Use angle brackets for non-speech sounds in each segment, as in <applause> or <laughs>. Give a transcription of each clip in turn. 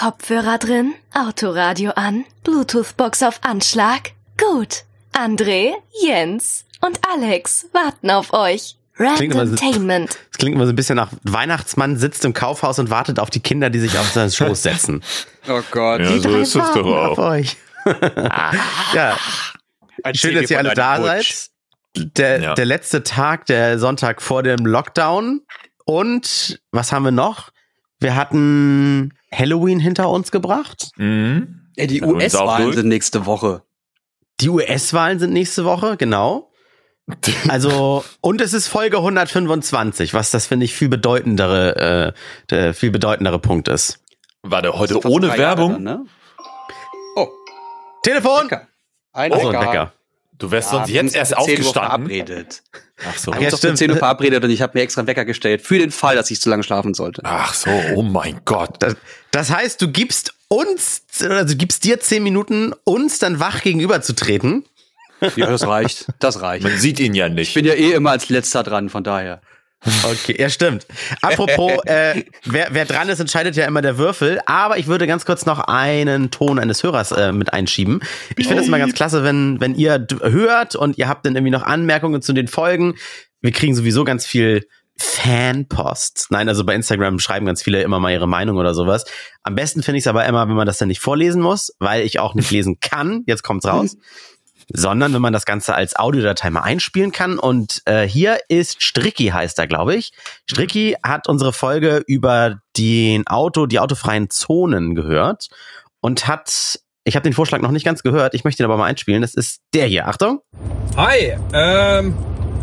Kopfhörer drin, Autoradio an, Bluetooth-Box auf Anschlag. Gut. André, Jens und Alex warten auf euch. Randomtainment. Das klingt immer so ein bisschen nach Weihnachtsmann sitzt im Kaufhaus und wartet auf die Kinder, die sich auf seinen Schoß setzen. Oh Gott. Ja, Die so drei ist es doch warten auf auch. euch. <laughs> ja, schön, dass ihr alle da seid. Der, Ja. der letzte Tag, der Sonntag vor dem Lockdown. Und was haben wir noch? Wir hatten Halloween hinter uns gebracht. Mhm. Ey, die US-Wahlen sind nächste Woche. Die US-Wahlen sind nächste Woche, genau. <laughs> Also, und es ist Folge 125, was das, finde ich, viel bedeutendere, äh, der viel bedeutendere Punkt ist. Warte, heute Fast ohne Werbung? Dann, ne? Oh, Telefon! Wecker. Ein Achso, ein Wecker. Wecker. Du wärst Ja, sonst jetzt erst 10 Uhr aufgestanden. verabredet. Ach so. Ach, ja, um stimmt. 10 Uhr verabredet und ich habe mir extra einen Wecker gestellt. Für den Fall, dass ich zu lange schlafen sollte. Ach so, oh mein Gott. Das, das heißt, du gibst uns, du gibst dir zehn Minuten, uns dann wach gegenüberzutreten. Ja, das reicht. Das reicht. Man sieht ihn ja Ich nicht. bin ja eh immer als letzter dran, von daher. Okay, ja, stimmt. Apropos, <laughs> äh, wer, wer dran ist, entscheidet ja immer der Würfel. Aber ich würde ganz kurz noch einen Ton eines Hörers äh, mit einschieben. Ich finde es immer ganz klasse, wenn, wenn ihr hört und ihr habt dann irgendwie noch Anmerkungen zu den Folgen. Wir kriegen sowieso ganz viel Fanpost. Nein, also bei Instagram schreiben ganz viele immer mal ihre Meinung oder sowas. Am besten finde ich es aber immer, wenn man das dann nicht vorlesen muss, weil ich auch nicht lesen kann. Jetzt kommt's raus. <laughs> sondern wenn man das Ganze als Audiodatei mal einspielen kann. Und äh, hier ist Stricky, heißt er, glaube ich. Stricky hat unsere Folge über den Auto, die autofreien Zonen gehört und hat, ich habe den Vorschlag noch nicht ganz gehört, ich möchte ihn aber mal einspielen. Das ist der hier. Achtung. Hi, ähm,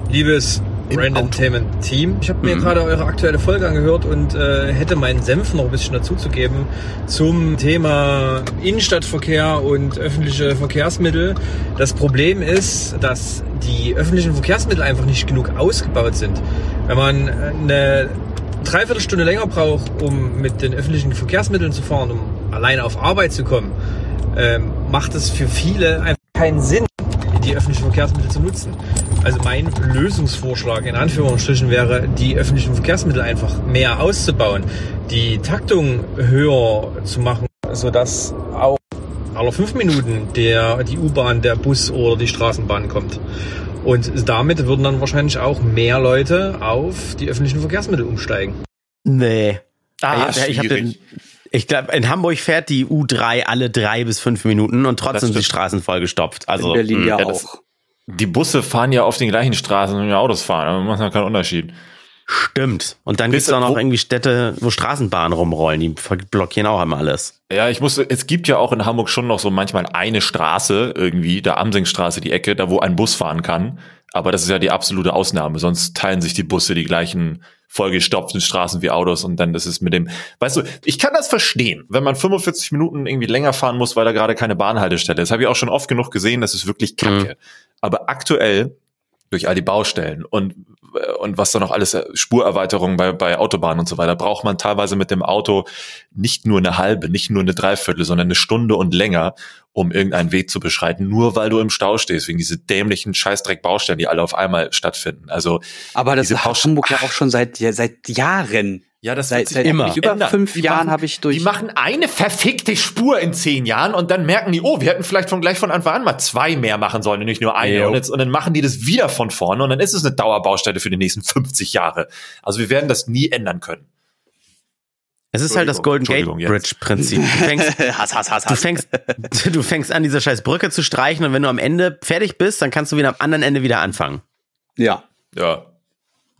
liebes Im Randomtainment Team. Ich habe mir Mhm. gerade eure aktuelle Folge angehört und äh, hätte meinen Senf noch ein bisschen dazuzugeben zum Thema Innenstadtverkehr und öffentliche Verkehrsmittel. Das Problem ist, dass die öffentlichen Verkehrsmittel einfach nicht genug ausgebaut sind. Wenn man eine Dreiviertelstunde länger braucht, um mit den öffentlichen Verkehrsmitteln zu fahren, um alleine auf Arbeit zu kommen, ähm, macht es für viele einfach keinen Sinn, die öffentlichen Verkehrsmittel zu nutzen. Also mein Lösungsvorschlag in Anführungsstrichen wäre, die öffentlichen Verkehrsmittel einfach mehr auszubauen, die Taktung höher zu machen, sodass auch alle fünf Minuten der, die U-Bahn, der Bus oder die Straßenbahn kommt. Und damit würden dann wahrscheinlich auch mehr Leute auf die öffentlichen Verkehrsmittel umsteigen. Nee. Ah, Ja, ich hab schwierig. den, ich glaube, in Hamburg fährt die U3 alle drei bis fünf Minuten und trotzdem sind die. Straßen vollgestopft. Also, In Berlin mh. ja, ja, das- auch. Die Busse fahren ja auf den gleichen Straßen und die Autos fahren. Da macht ja keinen Unterschied. Stimmt. Und dann Bis- gibt's auch noch irgendwie Städte, wo Straßenbahnen rumrollen. Die blockieren auch immer alles. Ja, ich muss, es gibt ja auch in Hamburg schon noch so manchmal eine Straße irgendwie, der Amsingstraße, die Ecke, da wo ein Bus fahren kann. Aber das ist ja die absolute Ausnahme. Sonst teilen sich die Busse die gleichen vollgestopften Straßen wie Autos und dann ist es mit dem, weißt du, ich kann das verstehen, wenn man 45 Minuten irgendwie länger fahren muss, weil da gerade keine Bahnhaltestelle ist. Habe ich auch schon oft genug gesehen, das ist wirklich kacke. Aber aktuell durch all die Baustellen und und was da noch alles äh, Spurerweiterungen bei, bei Autobahnen und so weiter, braucht man teilweise mit dem Auto nicht nur eine halbe, nicht nur eine Dreiviertel, sondern eine Stunde und länger, um irgendeinen Weg zu beschreiten, nur weil du im Stau stehst, wegen diese dämlichen Scheißdreck-Baustellen, die alle auf einmal stattfinden. Also Aber das hat Hamburg ja auch schon seit, ja, seit Jahren. Ja, das Seit, seit immer über ändern. fünf Die Jahren habe ich durch. Die machen eine verfickte Spur in zehn Jahren und dann merken die, oh, wir hätten vielleicht von gleich von Anfang an mal zwei mehr machen sollen und nicht nur eine. Und, jetzt, und dann machen die das wieder von vorne und dann ist es eine Dauerbaustelle für die nächsten 50 Jahre. Also wir werden das nie ändern können. Es ist halt das Golden Gate. Bridge Prinzip. Du fängst, <laughs> Hass, Hass, Hass, du fängst, du fängst an, diese scheiß Brücke zu streichen und wenn du am Ende fertig bist, dann kannst du wieder am anderen Ende wieder anfangen. Ja. Ja.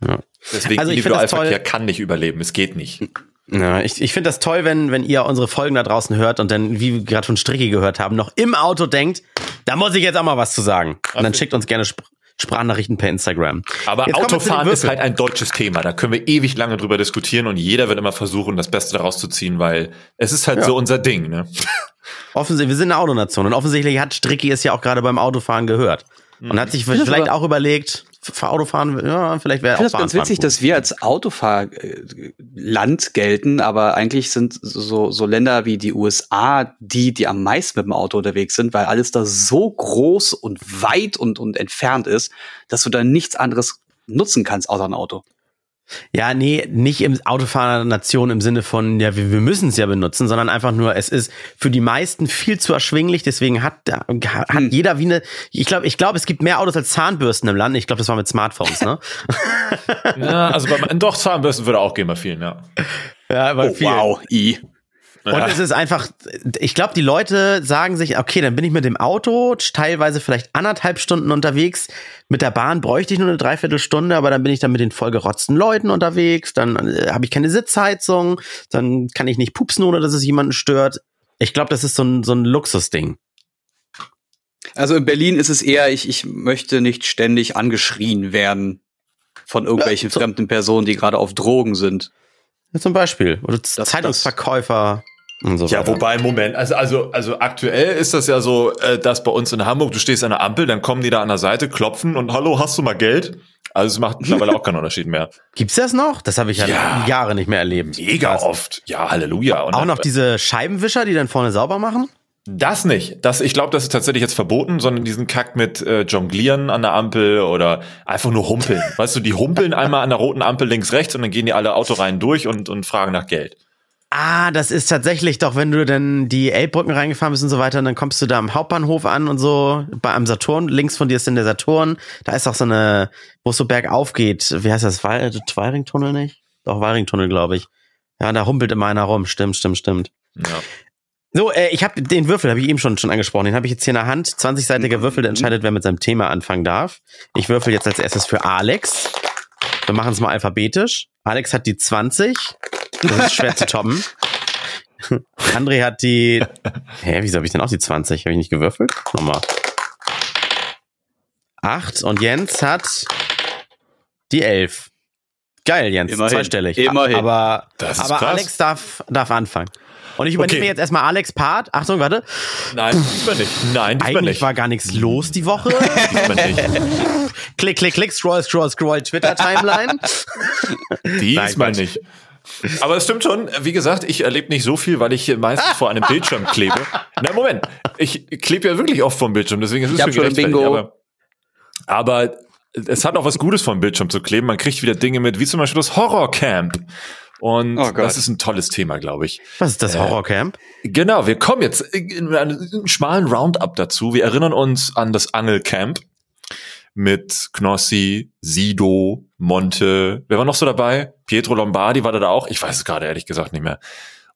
Ja. Deswegen Also ich find das Individualverkehr toll. kann nicht überleben. Es geht nicht. Ja, ich ich finde das toll, wenn, wenn ihr unsere Folgen da draußen hört und dann, wie wir gerade von Stricki gehört haben, noch im Auto denkt, da muss ich jetzt auch mal was zu sagen. Und dann schickt uns gerne Sp Sprachnachrichten per Instagram. Aber Jetzt Autofahren ist halt ein deutsches Thema. Da können wir ewig lange drüber diskutieren und jeder wird immer versuchen, das Beste daraus zu ziehen, weil es ist halt Ja. so unser Ding. Ne? Offensichtlich, wir sind eine Autonation und offensichtlich hat Stricki es ja auch gerade beim Autofahren gehört. Und hat sich vielleicht auch überlegt, Autofahren, ja, vielleicht wäre Ich auch finde das ganz witzig, gut. dass wir als Autofahrland gelten, aber eigentlich sind so, so Länder wie die USA die, die am meisten mit dem Auto unterwegs sind, weil alles da so groß und weit und, und entfernt ist, dass du da nichts anderes nutzen kannst außer ein Auto. Ja, nee, nicht im Autofahrernation im Sinne von, ja, wir, wir müssen es ja benutzen, sondern einfach nur, es ist für die meisten viel zu erschwinglich, deswegen hat, hat hm. jeder wie eine, ich glaube, ich glaube, es gibt mehr Autos als Zahnbürsten im Land. Ich glaube, das war mit Smartphones, ne? ja, also bei, doch, Zahnbürsten würde auch gehen bei vielen, ja. Ja, bei oh, vielen. Wow, i. Und es ist einfach, ich glaube, die Leute sagen sich, okay, dann bin ich mit dem Auto teilweise vielleicht anderthalb Stunden unterwegs. Mit der Bahn bräuchte ich nur eine Dreiviertelstunde, aber dann bin ich dann mit den vollgerotzten Leuten unterwegs. Dann äh, habe ich keine Sitzheizung. Dann kann ich nicht pupsen, ohne dass es jemanden stört. Ich glaube, das ist so ein, so ein Luxusding. Also in Berlin ist es eher, ich, ich möchte nicht ständig angeschrien werden von irgendwelchen ja, so. fremden Personen, die gerade auf Drogen sind. Ja, zum Beispiel. Oder das, Zeitungsverkäufer. Das so ja, wobei, Moment, also, also, also aktuell ist das ja so, äh, dass bei uns in Hamburg, du stehst an der Ampel, dann kommen die da an der Seite, klopfen und hallo, hast du mal Geld? Also es macht mittlerweile auch keinen <laughs> Unterschied mehr. Gibt's das noch? Das habe ich ja, ja, Jahre nicht mehr erlebt. Mega oft. Ja, Halleluja. Und auch noch diese Scheibenwischer, die dann vorne sauber machen? Das nicht. Das, ich glaube, das ist tatsächlich jetzt verboten, sondern diesen Kack mit äh, Jonglieren an der Ampel oder einfach nur humpeln. <laughs> weißt du, die humpeln einmal an der roten Ampel links, rechts und dann gehen die alle Autoreihen durch und, und fragen nach Geld. Ah, das ist tatsächlich doch, wenn du dann die Elbbrücken reingefahren bist und so weiter, dann kommst du da am Hauptbahnhof an und so, bei einem Saturn, links von dir ist dann der Saturn, da ist auch so eine, wo es so bergauf geht, wie heißt das, Tweiringtunnel nicht? Doch, Weiringtunnel, glaube ich. Ja, da humpelt immer einer rum, stimmt, stimmt, stimmt. Ja. So, äh, ich habe den Würfel, habe ich eben schon schon angesprochen. Den habe ich jetzt hier in der Hand. 20-seitiger Würfel, der entscheidet, wer mit seinem Thema anfangen darf. Ich würfel jetzt als erstes für Alex. Wir machen es mal alphabetisch. Alex hat die 20. Das ist schwer zu toppen. <laughs> André hat die. Hä, wieso habe ich denn auch die 20? Habe ich nicht gewürfelt? Nochmal. 8 und Jens hat die 11. Geil, Jens, Immerhin. zweistellig. Immerhin. Aber, aber Alex darf, darf anfangen. Und ich übernehme okay. jetzt erstmal Alex Part. Achtung, warte. Nein, diesmal nicht. Nein, diesmal Eigentlich nicht. war gar nichts los die Woche. <laughs> diesmal nicht. klick, klick, klick, scroll, scroll, scroll, Twitter-Timeline. <laughs> diesmal Nein, nicht. Aber es stimmt schon, wie gesagt, ich erlebe nicht so viel, weil ich meistens vor einem Bildschirm <laughs> klebe. Na Moment, ich klebe ja wirklich oft vom Bildschirm, deswegen ist es schon Bingo. Aber, aber es hat auch was Gutes vom Bildschirm zu kleben. Man kriegt wieder Dinge mit, wie zum Beispiel das Horrorcamp. Und oh das ist ein tolles Thema, glaube ich. Was ist das äh, Horrorcamp? Äh, genau, wir kommen jetzt in einen schmalen Roundup dazu. Wir erinnern uns an das Angelcamp mit Knossi, Sido, Monte. Wer war noch so dabei? Pietro Lombardi war da, da auch? Ich weiß es gerade ehrlich gesagt nicht mehr.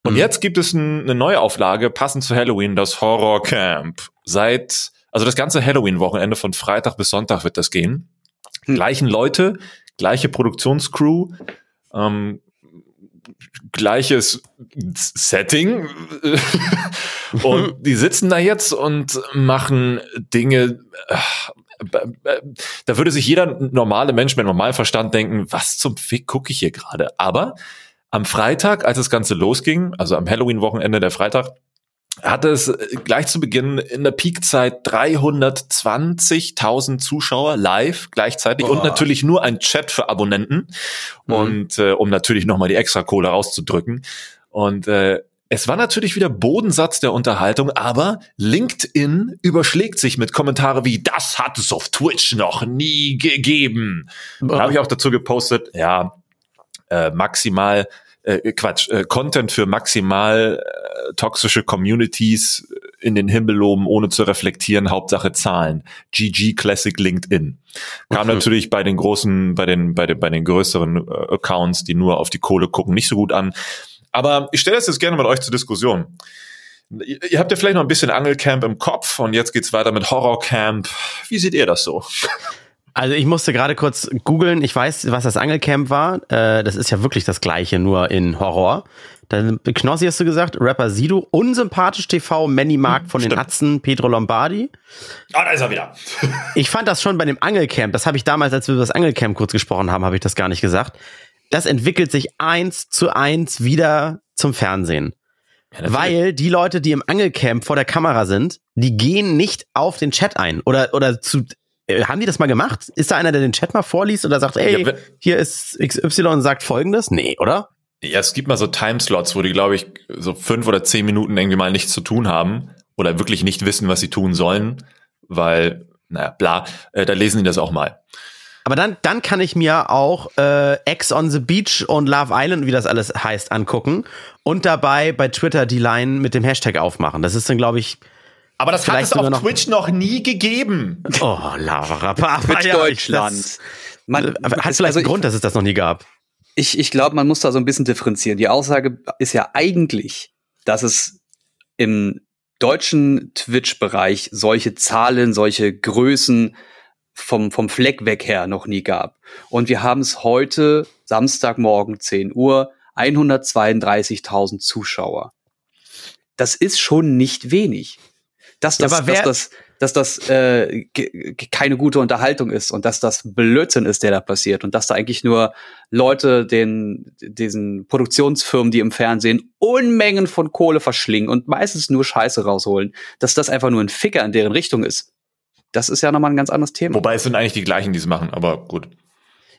Und mhm. jetzt gibt es ein, eine neue Auflage, passend zu Halloween, das Horror Camp. Seit, also das ganze Halloween-Wochenende von Freitag bis Sonntag wird das gehen. Mhm. Gleichen Leute, gleiche Produktionscrew, ähm, gleiches Setting. <laughs> und <laughs> die sitzen da jetzt und machen Dinge, äh, da würde sich jeder normale Mensch mit normalem Verstand denken, was zum Fick gucke ich hier gerade? Aber am Freitag, als das Ganze losging, also am Halloween-Wochenende der Freitag, hatte es gleich zu Beginn in der Peakzeit 320.000 Zuschauer live gleichzeitig Boah. und natürlich nur ein Chat für Abonnenten mhm. und äh, um natürlich nochmal die extra Kohle rauszudrücken. Und äh, es war natürlich wieder Bodensatz der Unterhaltung, aber LinkedIn überschlägt sich mit Kommentare wie, das hat es auf Twitch noch nie gegeben. Da habe ich auch dazu gepostet, ja, äh, maximal, äh, Quatsch, äh, Content für maximal äh, toxische Communities in den Himmel loben, ohne zu reflektieren, Hauptsache Zahlen. GG Classic LinkedIn. Kam mhm. natürlich bei den großen, bei den, bei den, bei den größeren äh, Accounts, die nur auf die Kohle gucken, nicht so gut an. Aber ich stelle das jetzt gerne mit euch zur Diskussion. Ihr habt ja vielleicht noch ein bisschen Angelcamp im Kopf und jetzt geht's weiter mit Horrorcamp. Wie seht ihr das so? Also ich musste gerade kurz googeln. Ich weiß, was das Angelcamp war. Äh, das ist ja wirklich das gleiche, nur in Horror. Dann Knossi hast du gesagt, Rapper Sido, unsympathisch TV, Manny Mark von Stimmt. den Atzen, Pedro Lombardi. Ah, da ist er wieder. <laughs> ich fand das schon bei dem Angelcamp. Das habe ich damals, als wir über das Angelcamp kurz gesprochen haben, habe ich das gar nicht gesagt das entwickelt sich eins zu eins wieder zum Fernsehen. Ja, Weil die Leute, die im Angelcamp vor der Kamera sind, die gehen nicht auf den Chat ein. Oder, oder zu, äh, haben die das mal gemacht? Ist da einer, der den Chat mal vorliest oder sagt, ey, ja, hier ist XY und sagt folgendes? Nee, oder? Ja, es gibt mal so Timeslots, wo die, glaube ich, so fünf oder zehn Minuten irgendwie mal nichts zu tun haben oder wirklich nicht wissen, was sie tun sollen, weil, naja, bla, äh, da lesen die das auch mal. Aber dann, dann kann ich mir auch äh, Ex on the Beach und Love Island, wie das alles heißt, angucken und dabei bei Twitter die Line mit dem Hashtag aufmachen. Das ist dann, glaube ich, Aber das hat Vielleicht es auf noch- Twitch noch nie gegeben. oh, Lava <laughs> Mit Deutschland. Man, Das, hat es- vielleicht also einen Grund, dass es das noch nie gab. Ich, ich glaube, man muss da so ein bisschen differenzieren. Die Aussage ist ja eigentlich, dass es im deutschen Twitch-Bereich solche Zahlen, solche Größen vom, vom Fleck weg her noch nie gab. Und wir haben es heute, Samstagmorgen 10 Uhr, 132.000 Zuschauer. Das ist schon nicht wenig. Dass Ja, das, aber wer- dass das, dass das äh, ge- ge- keine gute Unterhaltung ist und dass das Blödsinn ist, der da passiert und dass da eigentlich nur Leute den diesen Produktionsfirmen, die im Fernsehen Unmengen von Kohle verschlingen und meistens nur Scheiße rausholen, dass das einfach nur ein Ficker in deren Richtung ist. Das ist ja nochmal ein ganz anderes Thema. Wobei es sind eigentlich die gleichen, die es machen, aber gut.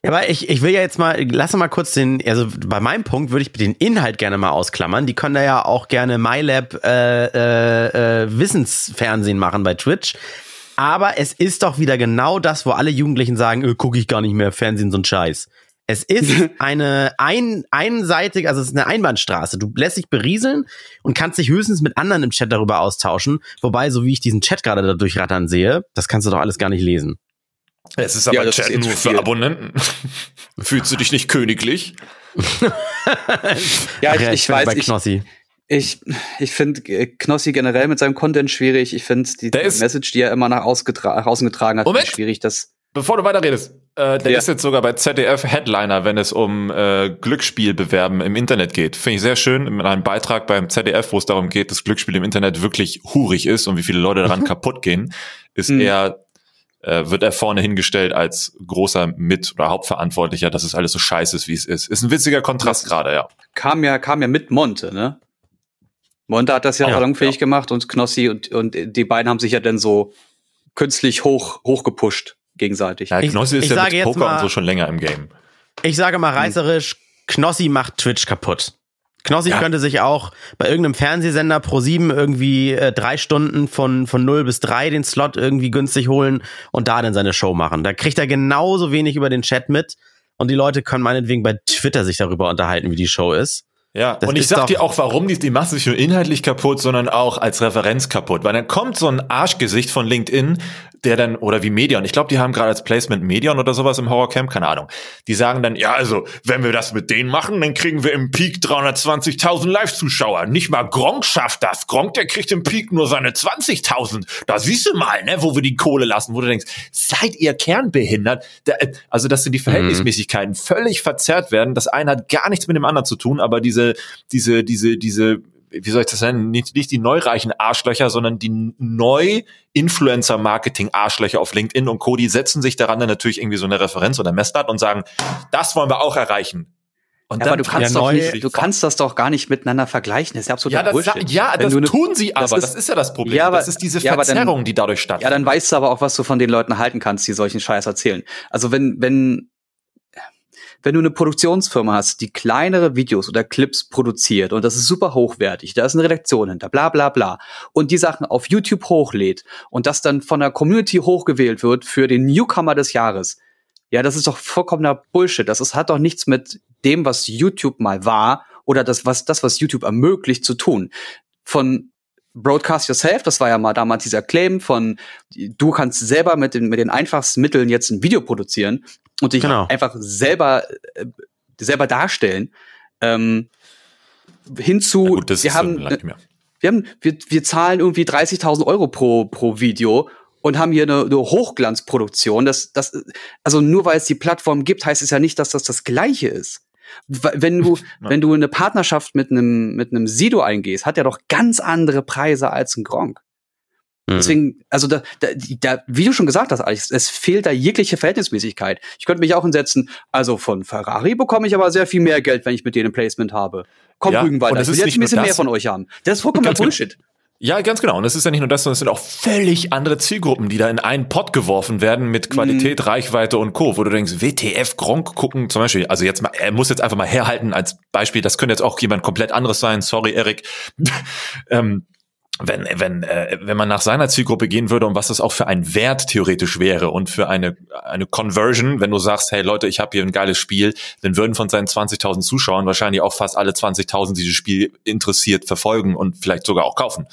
Ja, aber ich, ich will ja jetzt mal, lass mal kurz den, also bei meinem Punkt würde ich den Inhalt gerne mal ausklammern. Die können da ja auch gerne MyLab äh, äh, äh, Wissensfernsehen machen bei Twitch. Aber es ist doch wieder genau das, wo alle Jugendlichen sagen, äh, gucke ich gar nicht mehr Fernsehen, so ein Scheiß. Es ist <laughs> eine ein, einseitig, also es ist eine Einbahnstraße. Du lässt dich berieseln und kannst dich höchstens mit anderen im Chat darüber austauschen. Wobei, so wie ich diesen Chat gerade da durchrattern sehe, das kannst du doch alles gar nicht lesen. Es ist aber Ja, das Chat ist nur für. Abonnenten. <laughs> Fühlst du dich nicht königlich? <laughs> ja, ich, ja, ich bin weiß, bei ich, Knossi. ich, ich finde äh, Knossi generell mit seinem Content schwierig. Ich finde die, die Message, die er immer nach nach außen getragen hat, Moment. schwierig. Das Bevor du weiterredest, äh, der Ja. ist jetzt sogar bei ZDF Headliner, wenn es um äh, Glücksspielbewerben im Internet geht. Finde ich sehr schön, in einem Beitrag beim ZDF, wo es darum geht, dass Glücksspiel im Internet wirklich hurig ist und wie viele Leute daran kaputt gehen, ist Mhm. er, äh, wird er vorne hingestellt als großer Mit- oder Hauptverantwortlicher, dass es alles so scheiße ist, wie es ist. Ist ein witziger Kontrast Das- gerade, ja. kam ja, kam ja mit Monte, ne? Monte hat das ja, Ja, salonfähig gemacht und Knossi und, und die beiden haben sich ja dann so künstlich hoch, hochgepusht gegenseitig. Ja, Ich- Knossi ist ich ja mit Poker mal- und so schon länger im Game. Ich sage mal reißerisch, Knossi macht Twitch kaputt. Knossi Ja. könnte sich auch bei irgendeinem Fernsehsender pro sieben irgendwie äh, drei Stunden von, von 0 bis 3 den Slot irgendwie günstig holen und da dann seine Show machen. Da kriegt er genauso wenig über den Chat mit und die Leute können meinetwegen bei Twitter sich darüber unterhalten, wie die Show ist. Ja, Das und ich sag dir auch, warum die, die macht sich nur inhaltlich kaputt, sondern auch als Referenz kaputt. Weil dann kommt so ein Arschgesicht von LinkedIn, der dann, oder wie Medion, ich glaube, die haben gerade als Placement Medion oder sowas im Horrorcamp, keine Ahnung. Die sagen dann, ja, also, wenn wir das mit denen machen, dann kriegen wir im Peak 320.000 Live-Zuschauer. Nicht mal Gronk schafft das. Gronk, der kriegt im Peak nur seine 20.000. Da siehst du mal, ne, wo wir die Kohle lassen, wo du denkst, seid ihr kernbehindert? Da, äh, also, dass sind die Verhältnismäßigkeiten völlig verzerrt werden. Das eine hat gar nichts mit dem anderen zu tun, aber diese, diese, diese, diese, wie soll ich das nennen? Nicht, nicht die neureichen Arschlöcher, sondern die Neu-Influencer-Marketing-Arschlöcher auf LinkedIn und Co., die setzen sich daran dann natürlich irgendwie so eine Referenz oder Messlatte und sagen, das wollen wir auch erreichen. Und Ja, aber du kannst ja, doch nicht, du kannst das doch gar nicht miteinander vergleichen. Das ist ja absolut ja, das, Bullshit. ja, das tun sie aber. das Das ist- ist, ja das Problem. Ja, aber- das ist diese ja, aber dann- Verzerrung, die dadurch Ja, stattfindet. dann weißt du aber auch, was du von den Leuten halten kannst, die solchen Scheiß erzählen. Also wenn, wenn, wenn du eine Produktionsfirma hast, die kleinere Videos oder Clips produziert und das ist super hochwertig, da ist eine Redaktion hinter, bla bla bla, und die Sachen auf YouTube hochlädt und das dann von der Community hochgewählt wird für den Newcomer des Jahres, ja, das ist doch vollkommener Bullshit. Das ist, hat doch nichts mit dem, was YouTube mal war oder das, was, das, was YouTube ermöglicht, zu tun. Von Broadcast Yourself, das war ja mal damals dieser Claim von, du kannst selber mit den, mit den einfachsten Mitteln jetzt ein Video produzieren und dich Genau. einfach selber, äh, selber darstellen. Ähm, hinzu, gut, wir haben, so wir haben, wir, wir zahlen irgendwie 30.000 Euro pro, pro Video und haben hier eine, eine Hochglanzproduktion. Das, das, also nur weil es die Plattform gibt, heißt es ja nicht, dass das das Gleiche ist. Wenn du, <laughs> wenn du eine Partnerschaft mit einem, mit einem Sido eingehst, hat er doch ganz andere Preise als ein Gronk. Mhm. Deswegen, also da, da, da, wie du schon gesagt hast, Alex, es fehlt da jegliche Verhältnismäßigkeit. Ich könnte mich auch hinsetzen, also von Ferrari bekomme ich aber sehr viel mehr Geld, wenn ich mit denen ein Placement habe. Komm, Ja, und ich will jetzt ein bisschen mehr von euch haben. Das ist vollkommener genau. Bullshit. Ja, ganz genau. Und es ist ja nicht nur das, sondern es sind auch völlig andere Zielgruppen, die da in einen Pott geworfen werden mit Qualität, Mhm. Reichweite und Co., wo du denkst, WTF, Gronk gucken, zum Beispiel, also jetzt mal, er muss jetzt einfach mal herhalten als Beispiel, das könnte jetzt auch jemand komplett anderes sein, sorry, Erik. <laughs> ähm, wenn, wenn, äh, wenn man nach seiner Zielgruppe gehen würde und was das auch für ein Wert theoretisch wäre und für eine, eine Conversion, wenn du sagst, hey Leute, ich habe hier ein geiles Spiel, dann würden von seinen 20.000 Zuschauern wahrscheinlich auch fast alle 20.000 dieses Spiel interessiert verfolgen und vielleicht sogar auch kaufen.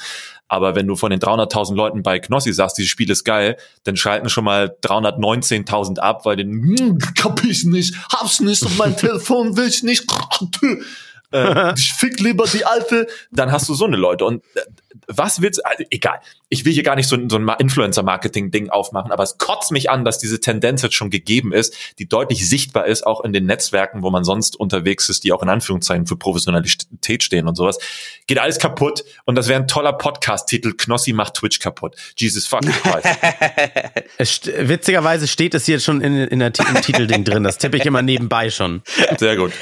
Aber wenn du von den 300.000 Leuten bei Knossi sagst, dieses Spiel ist geil, dann schalten schon mal 319.000 ab, weil den, hm, kapisch nicht, hab's nicht auf mein <laughs> Telefon, will ich nicht, <laughs> äh, ich fick lieber die alte, dann hast du so eine Leute. Und äh, was willst also, egal. Ich will hier gar nicht so, so ein Influencer-Marketing-Ding aufmachen, aber es kotzt mich an, dass diese Tendenz jetzt schon gegeben ist, die deutlich sichtbar ist, auch in den Netzwerken, wo man sonst unterwegs ist, die auch in Anführungszeichen für Professionalität stehen und sowas. Geht alles kaputt und das wäre ein toller Podcast-Titel, Knossi macht Twitch kaputt. Jesus fucking Christ. <laughs> Witzigerweise steht es hier schon in, in der, im Titelding drin, das tippe ich immer nebenbei schon. Sehr gut.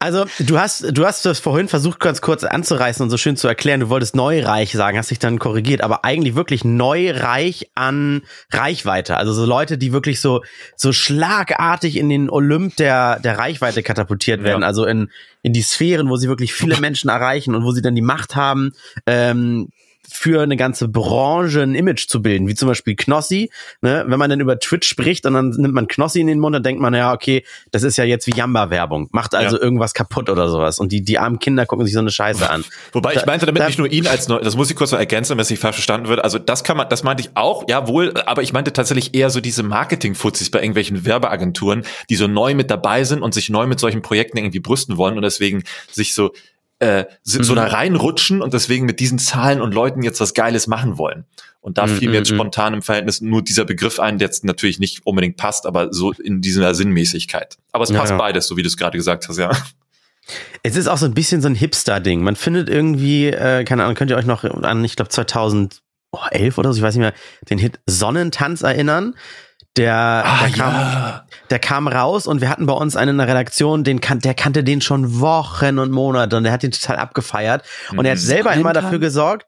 Also, du hast, du hast das vorhin versucht, ganz kurz anzureißen und so schön zu erklären. Du wolltest neureich sagen, hast dich dann korrigiert, aber eigentlich wirklich neureich an Reichweite. Also so Leute, die wirklich so, so schlagartig in den Olymp der, der Reichweite katapultiert werden. Ja. Also in, in die Sphären, wo sie wirklich viele <laughs> Menschen erreichen und wo sie dann die Macht haben, ähm, für eine ganze Branche ein Image zu bilden, wie zum Beispiel Knossi. Ne? Wenn man dann über Twitch spricht und dann nimmt man Knossi in den Mund, dann denkt man, ja, okay, das ist ja jetzt wie Jamba-Werbung. Macht also ja. irgendwas kaputt oder sowas. Und die, die armen Kinder gucken sich so eine Scheiße an. <laughs> Wobei ich meinte damit da, nicht nur ihn als, das muss ich kurz noch ergänzen, wenn es nicht falsch verstanden wird. Also das kann man, das meinte ich auch, ja wohl, aber ich meinte tatsächlich eher so diese Marketing-Fuzis bei irgendwelchen Werbeagenturen, die so neu mit dabei sind und sich neu mit solchen Projekten irgendwie brüsten wollen und deswegen sich so äh, sind so da mhm. reinrutschen und deswegen mit diesen Zahlen und Leuten jetzt was Geiles machen wollen. Und da fiel mir jetzt mhm, mhm. spontan im Verhältnis nur dieser Begriff ein, der jetzt natürlich nicht unbedingt passt, aber so in dieser Sinnmäßigkeit. Aber es passt ja, ja. beides, so wie du es gerade gesagt hast, ja. Es ist auch so ein bisschen so ein Hipster-Ding. Man findet irgendwie, äh, keine Ahnung, könnt ihr euch noch an, ich glaube 2011 oder so, ich weiß nicht mehr, den Hit Sonnentanz erinnern? Der, ah, der, kam, ja. der kam raus und wir hatten bei uns einen in der Redaktion, den kan der kannte den schon Wochen und Monate und der hat den total abgefeiert. Und er hat mhm. selber immer dafür gesorgt,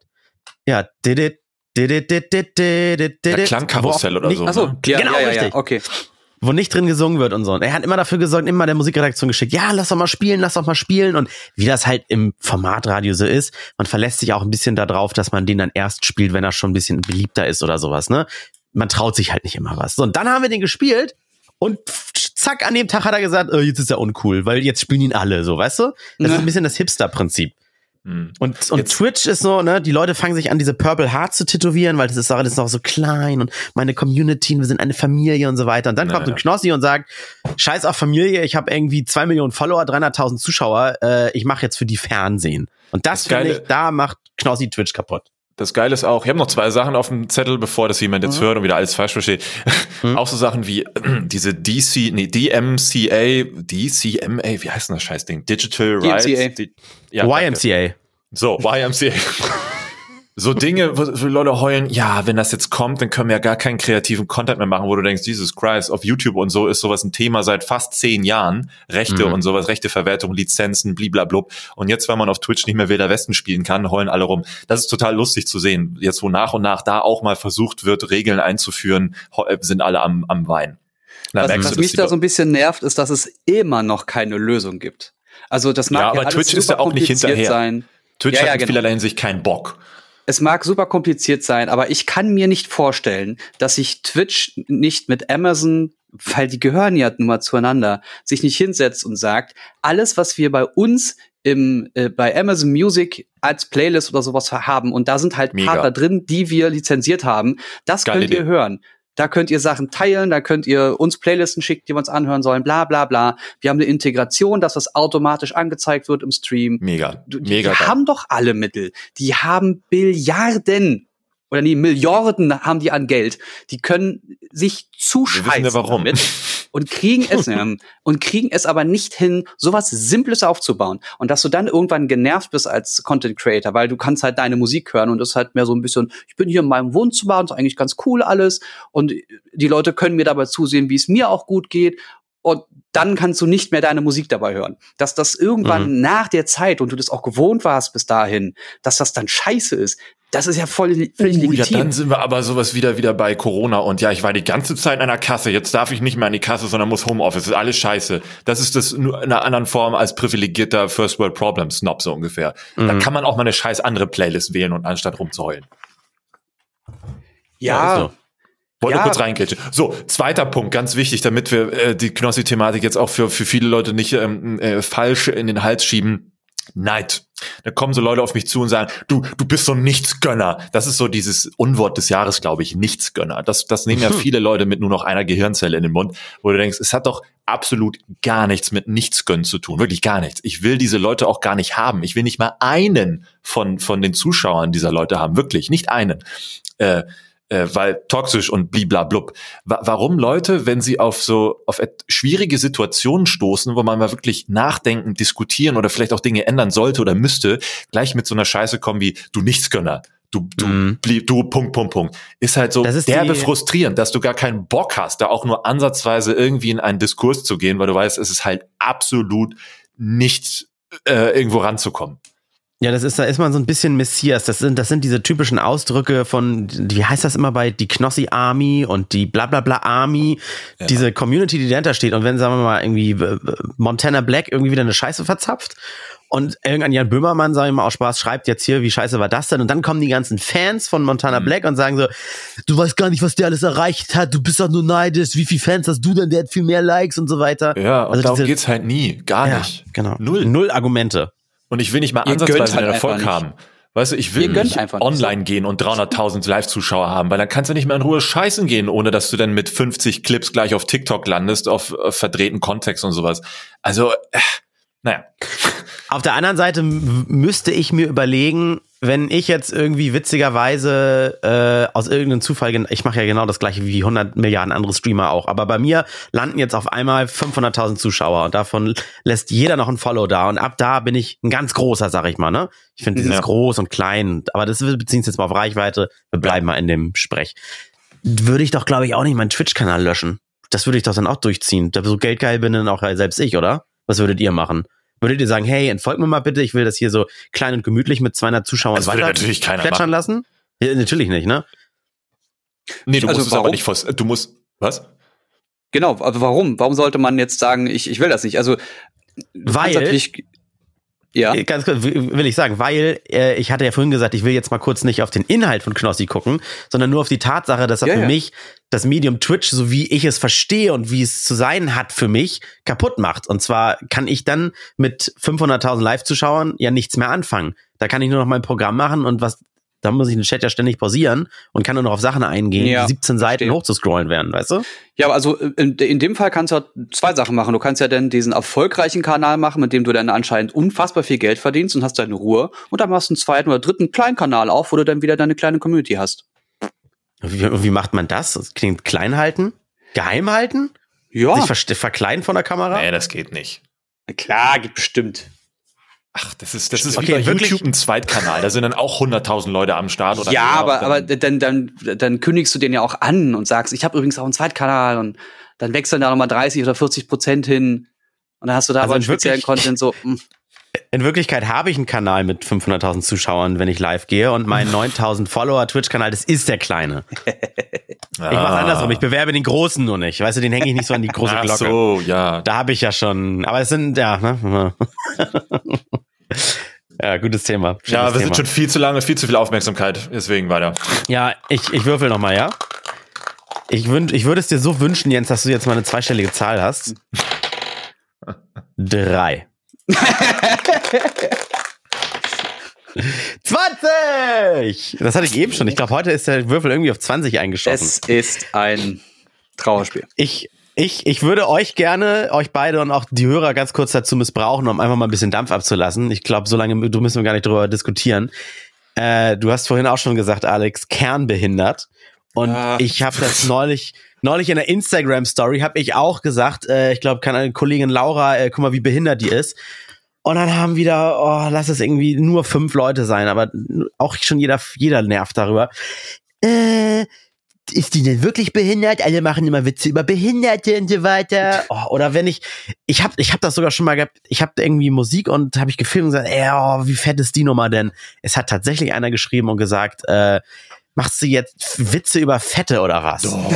ja, did Der Klangkarussell oder so. Achso, ne? ja, genau, ja, ja, richtig. okay wo nicht drin gesungen wird und so. Und er hat immer dafür gesorgt, immer der Musikredaktion geschickt, ja, lass doch mal spielen, lass doch mal spielen. Und wie das halt im Formatradio so ist, man verlässt sich auch ein bisschen darauf, dass man den dann erst spielt, wenn er schon ein bisschen beliebter ist oder sowas, ne? Man traut sich halt nicht immer was. So, und dann haben wir den gespielt und zack, an dem Tag hat er gesagt, oh, jetzt ist er uncool, weil jetzt spielen ihn alle, so, weißt du? Das ja. ist ein bisschen das Hipster-Prinzip. Hm. Und, und Twitch ist so, ne, die Leute fangen sich an, diese Purple Heart zu tätowieren, weil das ist alles noch so klein und meine Community, wir sind eine Familie und so weiter. Und dann kommt naja. ein Knossi und sagt, scheiß auf Familie, ich habe irgendwie zwei Millionen Follower, 300.000 Zuschauer, äh, ich mache jetzt für die Fernsehen. Und das, das finde ich, da macht Knossi Twitch kaputt. Das Geile ist auch, ich habe noch zwei Sachen auf dem Zettel, bevor das jemand jetzt mhm. hört und wieder alles falsch versteht. Mhm. Auch so Sachen wie diese DC, nee, DMCA, DCMA, wie heißt denn das Scheißding? Digital Rights? Die, ja, YMCA. So, YMCA so Dinge, wo, wo Leute heulen, ja, wenn das jetzt kommt, dann können wir ja gar keinen kreativen Content mehr machen, wo du denkst, Jesus Christ, auf YouTube und so ist sowas ein Thema seit fast zehn Jahren. Rechte mhm. und sowas, Rechte Verwertung, Lizenzen, bliblablub. Und jetzt, weil man auf Twitch nicht mehr Wilder Westen spielen kann, heulen alle rum. Das ist total lustig zu sehen. Jetzt, wo nach und nach da auch mal versucht wird, Regeln einzuführen, sind alle am, am Wein. Na, was, was mich da so ein bisschen nervt, ist, dass es immer noch keine Lösung gibt. Also das mag ja, aber ja Twitch ist ja auch nicht hinterher. Sein. Twitch ja, ja, hat in genau. vielerlei Hinsicht keinen Bock es mag super kompliziert sein, aber ich kann mir nicht vorstellen, dass sich Twitch nicht mit Amazon, weil die gehören ja nun mal zueinander, sich nicht hinsetzt und sagt, alles, was wir bei uns im, äh, bei Amazon Music als Playlist oder sowas haben und da sind halt Mega. Partner drin, die wir lizenziert haben, das Geile könnt ihr Idee. hören. Da könnt ihr Sachen teilen, da könnt ihr uns Playlisten schicken, die wir uns anhören sollen, bla bla bla. Wir haben eine Integration, dass das automatisch angezeigt wird im Stream. Mega. Die, Mega. Die haben doch alle Mittel. Die haben Billiarden oder nee, Milliarden haben die an Geld. Die können sich zuscheißen ja warum. damit <laughs> und kriegen es <laughs> ähm, und kriegen es aber nicht hin, sowas Simples aufzubauen und dass du dann irgendwann genervt bist als Content Creator, weil du kannst halt deine Musik hören und das ist halt mehr so ein bisschen, ich bin hier in meinem Wohnzimmer und ist eigentlich ganz cool alles und die Leute können mir dabei zusehen, wie es mir auch gut geht und dann kannst du nicht mehr deine Musik dabei hören. Dass das irgendwann mhm. nach der Zeit und du das auch gewohnt warst bis dahin, dass das dann scheiße ist, Das ist ja voll völlig Uh, ja, legitim. dann sind wir aber sowas wieder wieder bei Corona und ja, ich war die ganze Zeit an der Kasse, jetzt darf ich nicht mehr an die Kasse, sondern muss Homeoffice, das ist alles scheiße. Das ist das nur in einer anderen Form als privilegierter First World Problem Snob so ungefähr. Da kann man auch mal eine scheiß andere Playlist wählen und anstatt rumzuheulen. ja, ist so. Wollte Ja. kurz reingrätschen. So, zweiter Punkt, ganz wichtig, damit wir äh, die Knossi-Thematik jetzt auch für, für viele Leute nicht ähm, äh, falsch in den Hals schieben. Neid. Da kommen so Leute auf mich zu und sagen, du, du bist so ein Nichtsgönner. Das ist so dieses Unwort des Jahres, glaube ich, Nichtsgönner. Das, das nehmen ja <laughs> viele Leute mit nur noch einer Gehirnzelle in den Mund, wo du denkst, es hat doch absolut gar nichts mit Nichtsgönnen zu tun. Wirklich gar nichts. Ich will diese Leute auch gar nicht haben. Ich will nicht mal einen von, von den Zuschauern dieser Leute haben. Wirklich, nicht einen. Äh, äh, weil toxisch und bliblablub. Wa warum Leute, wenn sie auf so auf schwierige Situationen stoßen, wo man mal wirklich nachdenken, diskutieren oder vielleicht auch Dinge ändern sollte oder müsste, gleich mit so einer Scheiße kommen wie du Nichtsgönner. Du, du, Mhm. blieb, du, Punkt, Punkt, Punkt. Ist halt so Das ist derbe frustrierend, dass du gar keinen Bock hast, da auch nur ansatzweise irgendwie in einen Diskurs zu gehen, weil du weißt, es ist halt absolut nicht äh, irgendwo ranzukommen. Ja, das ist, da ist man so ein bisschen Messias. Das sind, das sind diese typischen Ausdrücke von, wie heißt das immer bei die Knossi Army und die Blablabla Army, diese Community, die dahinter steht. Und wenn, sagen wir mal, irgendwie äh, Montana Black irgendwie wieder eine Scheiße verzapft und irgendein Jan Böhmermann, sag ich mal, aus Spaß, schreibt jetzt hier, wie scheiße war das denn? Und dann kommen die ganzen Fans von Montana Black und sagen so, du weißt gar nicht, was der alles erreicht hat, du bist doch nur neidisch, wie viele Fans hast du denn, der hat viel mehr Likes und so weiter. Ja, und Also darum diese- geht's halt nie. Gar Ja, nicht. genau. Null. Null Argumente. Und ich will nicht mal Ihr ansatzweise halt den Erfolg haben. Weißt du, ich will nicht einfach nicht online gehen und 300.000 Live-Zuschauer haben, weil dann kannst du nicht mehr in Ruhe scheißen gehen, ohne dass du dann mit 50 Clips gleich auf TikTok landest, auf, auf verdrehten Kontext und sowas. Also, äh, naja. Auf der anderen Seite müsste ich mir überlegen, wenn ich jetzt irgendwie witzigerweise äh, aus irgendeinem Zufall, ich mache ja genau das gleiche wie 100 Milliarden andere Streamer auch, aber bei mir landen jetzt auf einmal 500.000 Zuschauer und davon lässt jeder noch ein Follow da und ab da bin ich ein ganz großer, sag ich mal, ne? Ich finde dieses Ja. groß und klein, aber das wir beziehen jetzt mal auf Reichweite, wir bleiben mal in dem Sprech. Würde ich doch, glaube ich, auch nicht meinen Twitch-Kanal löschen. Das würde ich doch dann auch durchziehen. Da so geldgeil bin dann auch selbst ich, oder? Was würdet ihr machen? Würdet ihr sagen, hey, entfolgt mir mal bitte, ich will das hier so klein und gemütlich mit 200 Zuschauern Das würde weiter natürlich keiner plätschern lassen? Ja, natürlich nicht, ne? Nee, du Also musst es aber nicht vors, du musst, was? genau. Aber warum? Warum sollte man jetzt sagen, ich, ich will das nicht? Also, Weil- ja. Äh, Ganz kurz will will ich sagen, weil äh, ich hatte ja vorhin gesagt, ich will jetzt mal kurz nicht auf den Inhalt von Knossi gucken, sondern nur auf die Tatsache, dass er Ja, für ja. mich das Medium Twitch, so wie ich es verstehe und wie es zu sein hat für mich, kaputt macht. Und zwar kann ich dann mit 500.000 Live-Zuschauern ja nichts mehr anfangen. Da kann ich nur noch mein Programm machen und was, da muss ich den Chat ja ständig pausieren und kann nur noch auf Sachen eingehen, Ja, die 17 Seiten verstehe. hochzuscrollen werden, weißt du? Ja, aber also in, in dem Fall kannst du halt zwei Sachen machen. Du kannst ja dann diesen erfolgreichen Kanal machen, mit dem du dann anscheinend unfassbar viel Geld verdienst und hast deine Ruhe. Und dann machst du einen zweiten oder dritten kleinen Kanal auf, wo du dann wieder deine kleine Community hast. Wie, wie macht man das? Das klingt klein halten? Geheim halten? Ja, Sich verkleiden von der Kamera? Nee, das geht nicht. na klar, gibt bestimmt. Ach, das ist, das ist Okay, wie bei wirklich? YouTube ein Zweitkanal. Da sind dann auch 100.000 Leute am Start. Oder ja, aber, Dann- aber dann, dann, dann kündigst du den ja auch an und sagst, ich habe übrigens auch einen Zweitkanal und dann wechseln da nochmal 30 oder 40 Prozent hin. Und dann hast du da Also aber einen speziellen Content so, hm, In Wirklichkeit habe ich einen Kanal mit 500.000 Zuschauern, wenn ich live gehe und mein <laughs> 9.000 Follower Twitch-Kanal, das ist der kleine. Ich mache Ah. andersrum, ich bewerbe den großen nur nicht. Weißt du, den hänge ich nicht so an die große Ach Glocke. so, ja. Da habe ich ja schon, aber es sind, ja, ne? <laughs> ja, gutes Thema. Ja, Schönes wir Thema. sind schon viel zu lange, viel zu viel Aufmerksamkeit. Deswegen weiter. Ja, ich, ich würfel nochmal, ja? Ich, wünsch, ich würde es dir so wünschen, Jens, dass du jetzt mal eine zweistellige Zahl hast. <laughs> Drei. 20! Das hatte ich eben schon. Ich glaube, heute ist der Würfel irgendwie auf 20 eingeschossen. es ist ein Trauerspiel. Ich, ich, ich würde euch gerne, euch beide und auch die Hörer ganz kurz dazu missbrauchen, um einfach mal ein bisschen Dampf abzulassen. Ich glaube, so lange du müssen wir gar nicht drüber diskutieren. Äh, du hast vorhin auch schon gesagt, Alex, kernbehindert. Und Ah. ich habe das neulich, neulich in der Instagram-Story habe ich auch gesagt, äh, ich glaube, kann eine Kollegin Laura, äh, guck mal, wie behindert die ist. Und dann haben wieder, oh, lass es irgendwie nur fünf Leute sein, aber auch schon jeder, jeder nervt darüber. Äh, ist die denn wirklich behindert? Alle machen immer Witze über Behinderte und so weiter. <laughs> Oh, oder wenn ich, ich habe ich hab das sogar schon mal gehabt, ich habe irgendwie Musik und habe ich gefilmt und gesagt, ey, oh, wie fett ist die Nummer denn? Es hat tatsächlich einer geschrieben und gesagt, äh, machst du jetzt Witze über Fette oder was? Oh.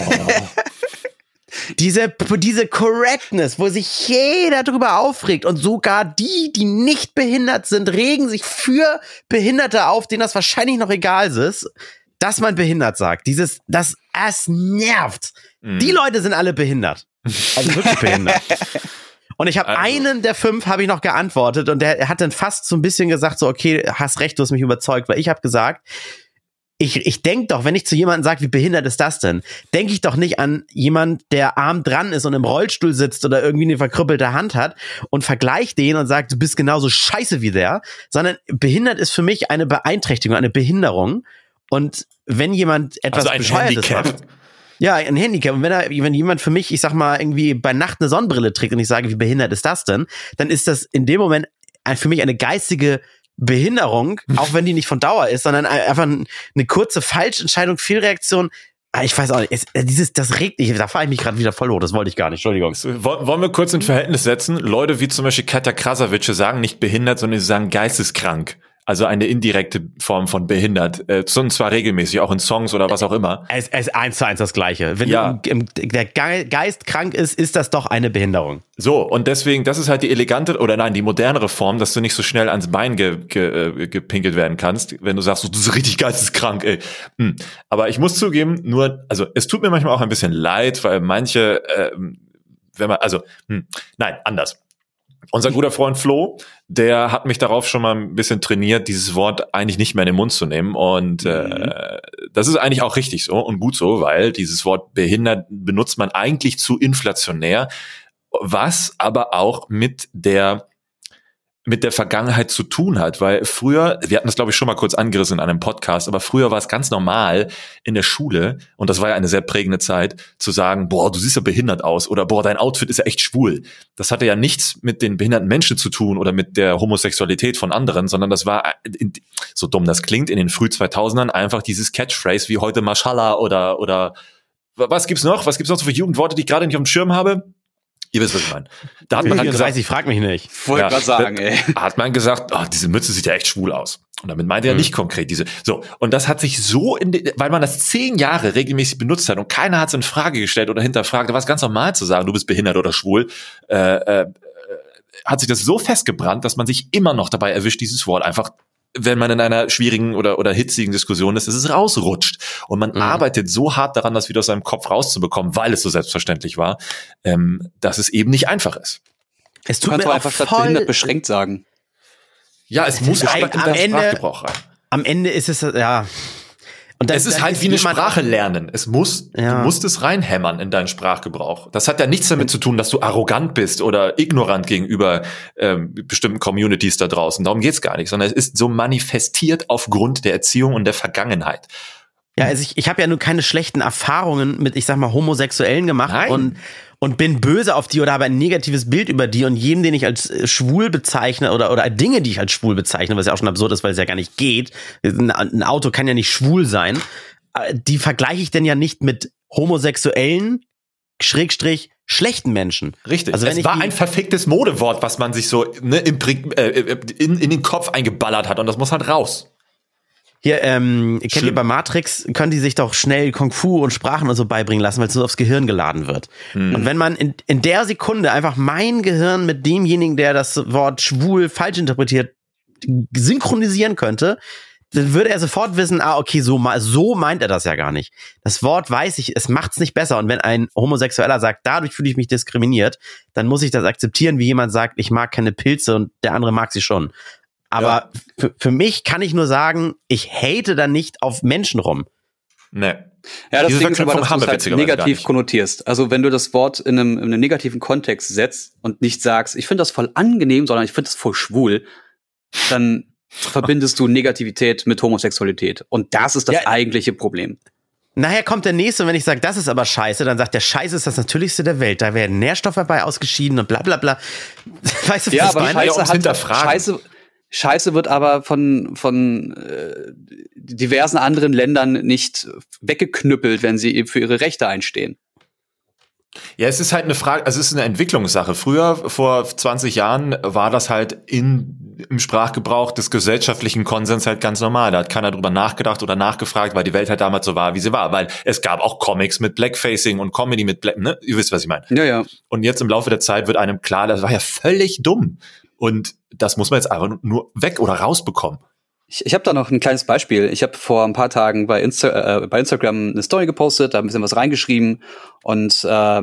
Diese, diese Correctness, wo sich jeder drüber aufregt und sogar die, die nicht behindert sind, regen sich für Behinderte auf, denen das wahrscheinlich noch egal ist, dass man behindert sagt. Dieses, das, es nervt. Mhm. Die Leute sind alle behindert. Also wirklich behindert. <laughs> Und ich habe Also. einen der fünf habe ich noch geantwortet und der hat dann fast so ein bisschen gesagt so okay hast recht du hast mich überzeugt weil ich habe gesagt ich, ich denk doch, wenn ich zu jemandem sage, wie behindert ist das denn, denke ich doch nicht an jemand, der arm dran ist und im Rollstuhl sitzt oder irgendwie eine verkrüppelte Hand hat und vergleicht den und sagt, du bist genauso scheiße wie der, sondern behindert ist für mich eine Beeinträchtigung, eine Behinderung. Und wenn jemand etwas Also ein Bescheuertes Handicap. macht, ja, ein Handicap. Und wenn, er, wenn jemand für mich, ich sag mal, irgendwie bei Nacht eine Sonnenbrille trägt und ich sage, wie behindert ist das denn, dann ist das in dem Moment für mich eine geistige Behinderung, <laughs> auch wenn die nicht von Dauer ist, sondern ein- einfach ein- eine kurze Falschentscheidung, Fehlreaktion. Ah, Ich weiß auch nicht, es, dieses, das regt mich, da fahre ich mich gerade wieder voll hoch, das wollte ich gar nicht, Entschuldigung. Woll- Wollen wir kurz in Verhältnis setzen? Leute wie zum Beispiel Katja Krasavice sagen nicht behindert, sondern sie sagen geisteskrank. Also eine indirekte Form von behindert. Äh, und zwar regelmäßig, auch in Songs oder was auch immer. Es es ist eins zu eins das Gleiche. Wenn Ja. im, im, der Ge- Geist krank ist, ist das doch eine Behinderung. So, und deswegen, das ist halt die elegante, oder nein, die modernere Form, dass du nicht so schnell ans Bein ge, ge, äh, gepinkelt werden kannst, wenn du sagst, du bist richtig geisteskrank, ey. Hm. Aber ich muss zugeben, nur, also es tut mir manchmal auch ein bisschen leid, weil manche, ähm, wenn man, also, hm, nein, anders. Unser guter Freund Flo, der hat mich darauf schon mal ein bisschen trainiert, dieses Wort eigentlich nicht mehr in den Mund zu nehmen. Und äh, das ist eigentlich auch richtig so und gut so, weil dieses Wort behindert benutzt man eigentlich zu inflationär, was aber auch mit der mit der Vergangenheit zu tun hat, weil früher, wir hatten das glaube ich schon mal kurz angerissen in einem Podcast, aber früher war es ganz normal in der Schule, und das war ja eine sehr prägende Zeit, zu sagen, boah, du siehst ja behindert aus oder boah, dein Outfit ist ja echt schwul. Das hatte ja nichts mit den behinderten Menschen zu tun oder mit der Homosexualität von anderen, sondern das war, in, so dumm das klingt, in den früh 2000ern einfach dieses Catchphrase wie heute Mashallah oder, oder was gibt's noch? Was gibt's noch so für Jugendworte, die ich gerade nicht auf dem Schirm habe? Ihr wisst, was ich meine. Da hat man halt gesagt, ich frag mich nicht. Wollte Ja. sagen, ey. hat man gesagt, oh, diese Mütze sieht ja echt schwul aus. Und damit meinte er Mhm. nicht konkret diese. So, und das hat sich so in, de, weil man das zehn Jahre regelmäßig benutzt hat und keiner hat es in Frage gestellt oder hinterfragt, da war es ganz normal zu sagen, du bist behindert oder schwul, äh, äh, hat sich das so festgebrannt, dass man sich immer noch dabei erwischt, dieses Wort einfach wenn man in einer schwierigen oder, oder hitzigen Diskussion ist, dass es rausrutscht. Und man Mhm. arbeitet so hart daran, das wieder aus seinem Kopf rauszubekommen, weil es so selbstverständlich war, ähm, dass es eben nicht einfach ist. Es Du tut kannst mir auch einfach voll, behindert beschränkt sagen. Ja, es muss aber ein- in am Ende- Sprachgebrauch rein. am Ende ist es, ja. Und dann- Es ist halt wie eine Sprache lernen. Es muss, Ja. du musst es reinhämmern in deinen Sprachgebrauch. Das hat ja nichts damit zu tun, dass du arrogant bist oder ignorant gegenüber ähm, bestimmten Communities da draußen. Darum geht's gar nicht, sondern es ist so manifestiert aufgrund der Erziehung und der Vergangenheit. Ja, also ich, ich habe ja nun keine schlechten Erfahrungen mit, ich sag mal, Homosexuellen gemacht Nein. und und bin böse auf die oder habe ein negatives Bild über die und jedem, den ich als äh, schwul bezeichne oder oder Dinge, die ich als schwul bezeichne, was ja auch schon absurd ist, weil es ja gar nicht geht. Ein, Auto kann ja nicht schwul sein. Äh, Die vergleiche ich denn ja nicht mit homosexuellen Schrägstrich schlechten Menschen. Richtig. Also es war ein verficktes Modewort, was man sich so ne, im, Präg- äh, in, in den Kopf eingeballert hat und das muss halt raus. Hier, ähm, kennt Schlimm. ihr bei Matrix, können die sich doch schnell Kung Fu und Sprachen und so beibringen lassen, weil es nur aufs Gehirn geladen wird. Hm. Und wenn man in, in der Sekunde einfach mein Gehirn mit demjenigen, der das Wort schwul falsch interpretiert, synchronisieren könnte, dann würde er sofort wissen, ah, okay, so, so meint er das ja gar nicht. Das Wort weiß ich, es macht's nicht besser. Und wenn ein Homosexueller sagt, dadurch fühle ich mich diskriminiert, dann muss ich das akzeptieren, wie jemand sagt, ich mag keine Pilze und der andere mag sie schon. Aber für, für mich kann ich nur sagen, ich hate da nicht auf Menschen rum. Ne. Ja, das Ding ist aber, dass du es halt negativ konnotierst. Also wenn du das Wort in einem, in einem negativen Kontext setzt und nicht sagst, ich finde das voll angenehm, sondern ich finde das voll schwul, dann <laughs> verbindest du Negativität mit Homosexualität. Und das ist das Ja. eigentliche Problem. Nachher kommt der nächste, und wenn ich sage, das ist aber scheiße, dann sagt der Scheiße ist das Natürlichste der Welt. Da werden Nährstoffe dabei ausgeschieden und bla bla bla. <laughs> Weißt du, was Ja, ich aber meine? ja Scheiße, hat, Hinterfragen. Scheiße, Scheiße wird aber von, von äh, diversen anderen Ländern nicht weggeknüppelt, wenn sie eben für ihre Rechte einstehen. Ja, es ist halt eine Frage, also es ist eine Entwicklungssache. Früher, vor 20 Jahren, war das halt in, im Sprachgebrauch des gesellschaftlichen Konsens halt ganz normal. Da hat keiner drüber nachgedacht oder nachgefragt, weil die Welt halt damals so war, wie sie war. Weil es gab auch Comics mit Blackfacing und Comedy mit Black, ne? Ihr wisst, was ich meine. Ja, ja. Und jetzt im Laufe der Zeit wird einem klar, das war ja völlig dumm. Und das muss man jetzt einfach nur weg oder rausbekommen. Ich, ich habe da noch ein kleines Beispiel. Ich habe vor ein paar Tagen bei, Insta äh, bei Instagram eine Story gepostet, da ein bisschen was reingeschrieben und äh,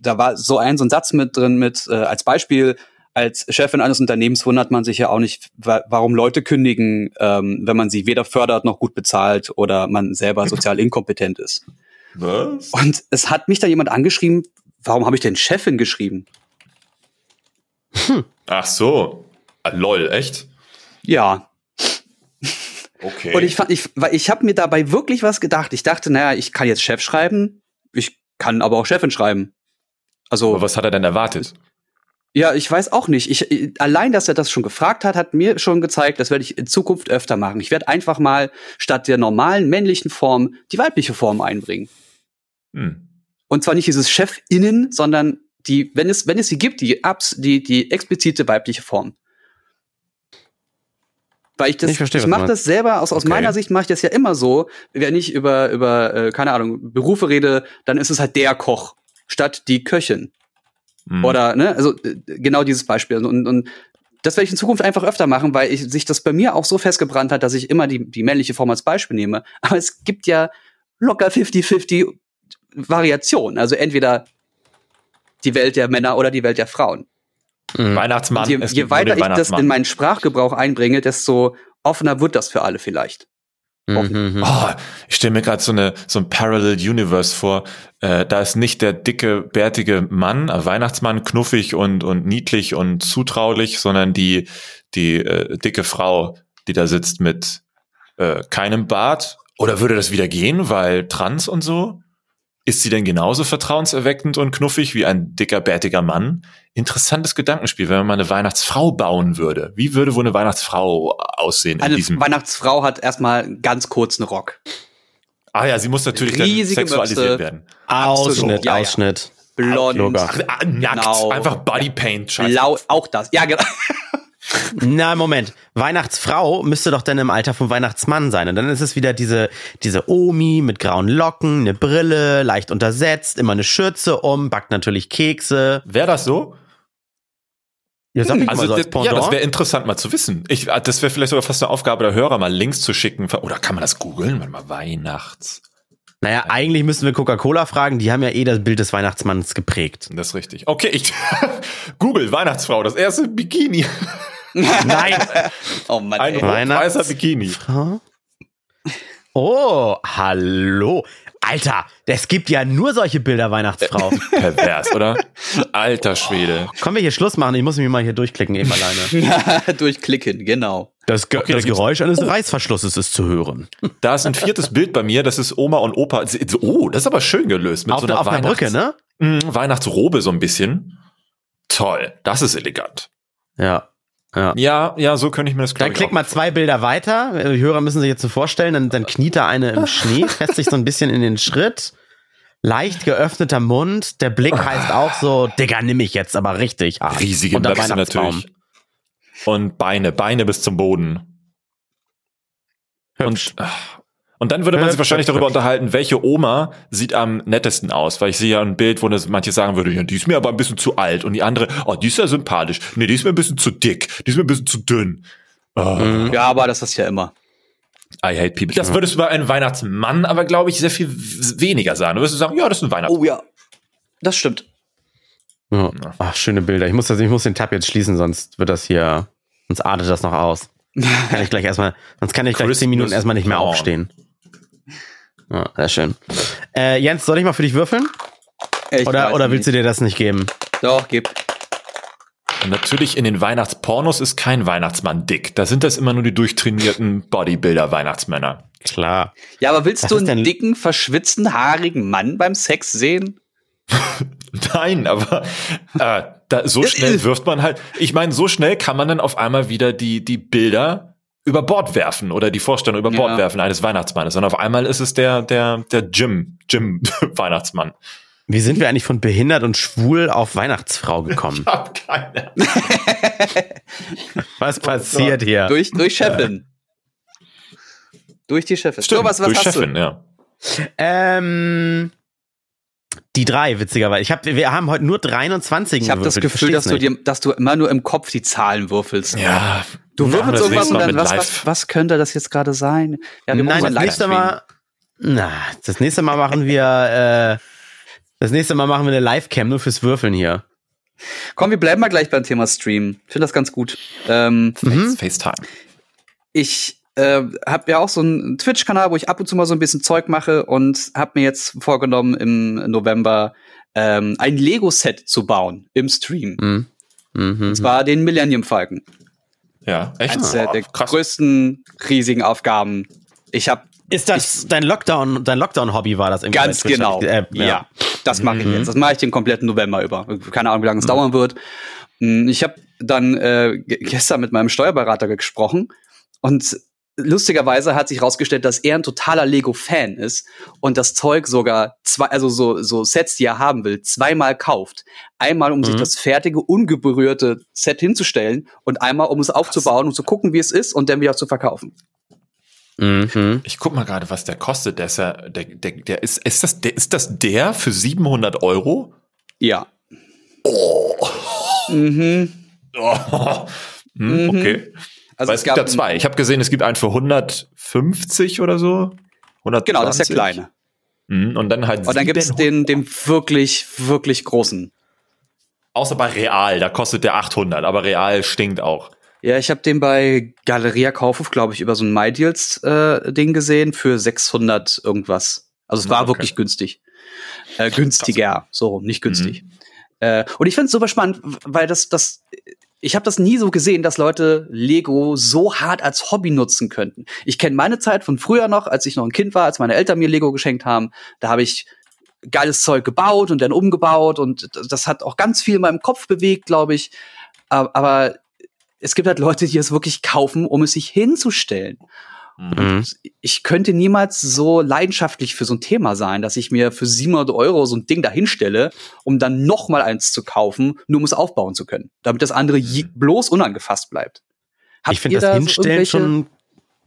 da war so ein so ein Satz mit drin mit äh, als Beispiel als Chefin eines Unternehmens wundert man sich ja auch nicht, wa warum Leute kündigen, ähm, wenn man sie weder fördert noch gut bezahlt oder man selber <laughs> sozial inkompetent ist. Was? Und es hat mich da jemand angeschrieben, warum habe ich denn Chefin geschrieben? Ach so. Ah, lol, echt? Ja, Okay. Und ich fand, ich, weil ich habe mir dabei wirklich was gedacht. Ich dachte, naja, ich kann jetzt Chef schreiben, ich kann aber auch Chefin schreiben. Also, Aber was hat er denn erwartet? ja, ich weiß auch nicht. Ich, ich- allein, dass er das schon gefragt hat, hat mir schon gezeigt, das werde ich in Zukunft öfter machen. Ich werde einfach mal statt der normalen männlichen Form die weibliche Form einbringen. Hm. Und zwar nicht dieses Chefinnen, sondern die, wenn es, wenn es sie gibt, die abs, die, die explizite weibliche Form. Weil ich das, Ich verstehe, ich mache das selber, aus, aus Okay. meiner Sicht mache ich das ja immer so, wenn ich über, über, äh, keine Ahnung, Berufe rede, dann ist es halt der Koch statt die Köchin. Hm. Oder, ne, also genau dieses Beispiel. Und, und das werde ich in Zukunft einfach öfter machen, weil ich, sich das bei mir auch so festgebrannt hat, dass ich immer die, die männliche Form als Beispiel nehme. Aber es gibt ja locker 50-50 Variationen. Also entweder die Welt der Männer oder die Welt der Frauen. Mhm. Weihnachtsmann. Je, je weiter ich das in meinen Sprachgebrauch einbringe, desto offener wird das für alle vielleicht. Mhm. Oh, ich stelle mir gerade so eine so ein Parallel Universe vor. Äh, da ist nicht der dicke bärtige Mann, äh, Weihnachtsmann, knuffig und und niedlich und zutraulich, sondern die die äh, dicke Frau, die da sitzt mit äh, keinem Bart. Oder würde das wieder gehen, weil trans und so? Ist sie denn genauso vertrauenserweckend und knuffig wie ein dicker, bärtiger Mann? Interessantes Gedankenspiel, wenn man mal eine Weihnachtsfrau bauen würde. Wie würde wohl eine Weihnachtsfrau aussehen in Eine diesem Weihnachtsfrau hat erstmal ganz kurzen Rock. Ah ja, sie muss natürlich dann Riesige sexualisiert Möpse. werden. Ausschnitt, Ja, ja. Ausschnitt. Blond. Ach, nackt, Genau. einfach Bodypaint. Scheiße. blau, auch das. Ja, genau. Na, Moment. Weihnachtsfrau müsste doch dann im Alter vom Weihnachtsmann sein. Und dann ist es wieder diese, diese Omi mit grauen Locken, eine Brille, leicht untersetzt, immer eine Schürze um, backt natürlich Kekse. Wäre das so? Ja, ich Also so als das, ja, das wäre interessant mal zu wissen. Ich, ah, das wäre vielleicht sogar fast eine Aufgabe der Hörer, mal Links zu schicken. Oder kann man das googeln? Warte mal, Weihnachts. naja, eigentlich müssen wir Coca-Cola fragen. Die haben ja eh das Bild des Weihnachtsmanns geprägt. Das ist richtig. Okay, ich <laughs> Google Weihnachtsfrau, das erste Bikini. Nein. <laughs> Oh Mann, Ein. Weihnachts- weißer Bikini. Oh, hallo. Alter, es gibt ja nur solche Bilder, Weihnachtsfrau. <laughs> Pervers, oder? Alter Schwede. Können wir hier Schluss machen? Ich muss mich mal hier durchklicken, eben alleine. <laughs> Durchklicken, genau. Das, Ge Okay, das das Geräusch eines Reißverschlusses ist zu hören. Da ist ein viertes Bild bei mir, das ist Oma und Opa. Oh, das ist aber schön gelöst. Mit Auf, so einer auf einer Brücke, ne? Mm, Weihnachtsrobe so ein bisschen. Toll, das ist elegant. Ja. Ja. Ja, ja, so könnte ich mir das Dann ich, klick mal zwei Bilder weiter. Die Hörer müssen sich jetzt so vorstellen, dann, dann kniet da eine im <laughs> Schnee, fässt sich so ein bisschen in den Schritt. Leicht geöffneter Mund. Der Blick heißt auch so, Digga, nimm ich jetzt aber richtig. hart. Riesige Möpse natürlich. Und Beine, Beine bis zum Boden. Hübsch. Und, ach, und dann würde man sich wahrscheinlich darüber unterhalten, welche Oma sieht am nettesten aus. Weil ich sehe ja ein Bild, wo das manche sagen würde, ja, die ist mir aber ein bisschen zu alt. Und die andere, oh, die ist ja sympathisch. Nee, die ist mir ein bisschen zu dick. Die ist mir ein bisschen zu dünn. Oh. Ja, aber das ist ja immer. I hate people. Das würdest du bei einem Weihnachtsmann aber, glaube ich, sehr viel weniger sagen. Du würdest sagen, ja, das ist ein Weihnachtsmann. Oh ja. Das stimmt. Ja. Ach, schöne Bilder. Ich muss, das, ich muss den Tab jetzt schließen, sonst wird das hier, sonst artet das noch aus. Kann ich gleich erstmal, sonst kann ich gleich Christmas zehn Minuten erstmal nicht mehr aufstehen. Ja, sehr schön. Äh, Jens, soll ich mal für dich würfeln? Ich Oder, oder willst du nicht. dir das nicht geben? Doch, gib. Und natürlich in den Weihnachtspornos ist kein Weihnachtsmann dick. Da sind das immer nur die durchtrainierten Bodybuilder-Weihnachtsmänner. Klar. Ja, aber willst Was du einen dicken, verschwitzten, haarigen Mann beim Sex sehen? <laughs> Nein, aber äh, da, so schnell wirft man halt. Ich meine, so schnell kann man dann auf einmal wieder die, die Bilder über Bord werfen oder die Vorstellung über Bord Ja. werfen eines Weihnachtsmannes. Und auf einmal ist es der, der, der Jim, Jim <laughs> Weihnachtsmann. Wie sind wir eigentlich von behindert und schwul auf Weihnachtsfrau gekommen? Ich hab keine. <laughs> Was passiert hier? Durch, durch Chefin. Durch die Chefin. Stimmt, so, was, was durch hast Chefin, du? ja. Ähm, die drei, witzigerweise. Ich hab, wir haben heute nur 23 Ich habe das. Gefühl, dass du, dir, dass du immer nur im Kopf die Zahlen würfelst. Ja. Du würfelst irgendwas und dann, was, was, was könnte das jetzt gerade sein? Ja, wir Nein, das nächste. Mal. Na, das nächste Mal machen wir. Äh, das nächste Mal machen wir eine Live-Cam nur fürs Würfeln hier. Komm, wir bleiben mal gleich beim Thema Stream. Ich finde das ganz gut. Ähm, Mhm. FaceTime. ich äh, habe ja auch so einen Twitch-Kanal, wo ich ab und zu mal so ein bisschen Zeug mache und habe mir jetzt vorgenommen, im November ähm, ein Lego-Set zu bauen im Stream. Mhm. Mhm. Und zwar den Millennium Falcon. Ja, echt? Eines der, Oh, der krass. größten riesigen Aufgaben. Ich habe Ist das dein Lockdown, dein Lockdown-Hobby war das irgendwie Ganz genau. Äh, ja. das mache ich jetzt. Das mache ich den kompletten November über. Keine Ahnung, wie lange es dauern wird. Mm, Ich habe dann äh, ge- gestern mit meinem Steuerberater gesprochen und lustigerweise hat sich herausgestellt, dass er ein totaler Lego-Fan ist und das Zeug sogar zwei, also so, so Sets, die er haben will, zweimal kauft. Einmal, um sich Mhm. das fertige, ungeberührte Set hinzustellen und einmal, um es aufzubauen und zu gucken, wie es ist und dann wieder zu verkaufen. Mhm. Ich guck mal gerade, was der kostet. Der ist ja, der, der, der ist, ist das, der, ist das der für 700 Euro? Ja. Mhm. <laughs> Oh. Hm, Mhm. Okay. Also Weil es, gibt ja zwei. Ich habe gesehen, es gibt einen für 150 oder so. 120. Genau, das ist der kleine. Mhm, Und dann halt Und dann gibt es 700. den, den wirklich, wirklich großen. Außer bei Real, da kostet der 800, aber Real stinkt auch. Ja, ich habe den bei Galeria Kaufhof, glaube ich, über so ein MyDeals-Ding gesehen für 600 irgendwas. Also es war Okay. wirklich günstig. Äh, günstiger, so nicht günstig. Äh, und ich finde es super spannend, weil das, das, ich habe das nie so gesehen, dass Leute Lego so hart als Hobby nutzen könnten. Ich kenne meine Zeit von früher noch, als ich noch ein Kind war, als meine Eltern mir Lego geschenkt haben. Da habe ich geiles Zeug gebaut und dann umgebaut und das hat auch ganz viel in meinem Kopf bewegt, glaube ich. Aber, es gibt halt Leute, die es wirklich kaufen, um es sich hinzustellen. Mhm. Ich könnte niemals so leidenschaftlich für so ein Thema sein, dass ich mir für 700 Euro so ein Ding dahinstelle, um dann noch mal eins zu kaufen, nur um es aufbauen zu können, damit das andere je, bloß unangefasst bleibt. Habt Ich finde das da so Hinstellen irgendwelche- schon.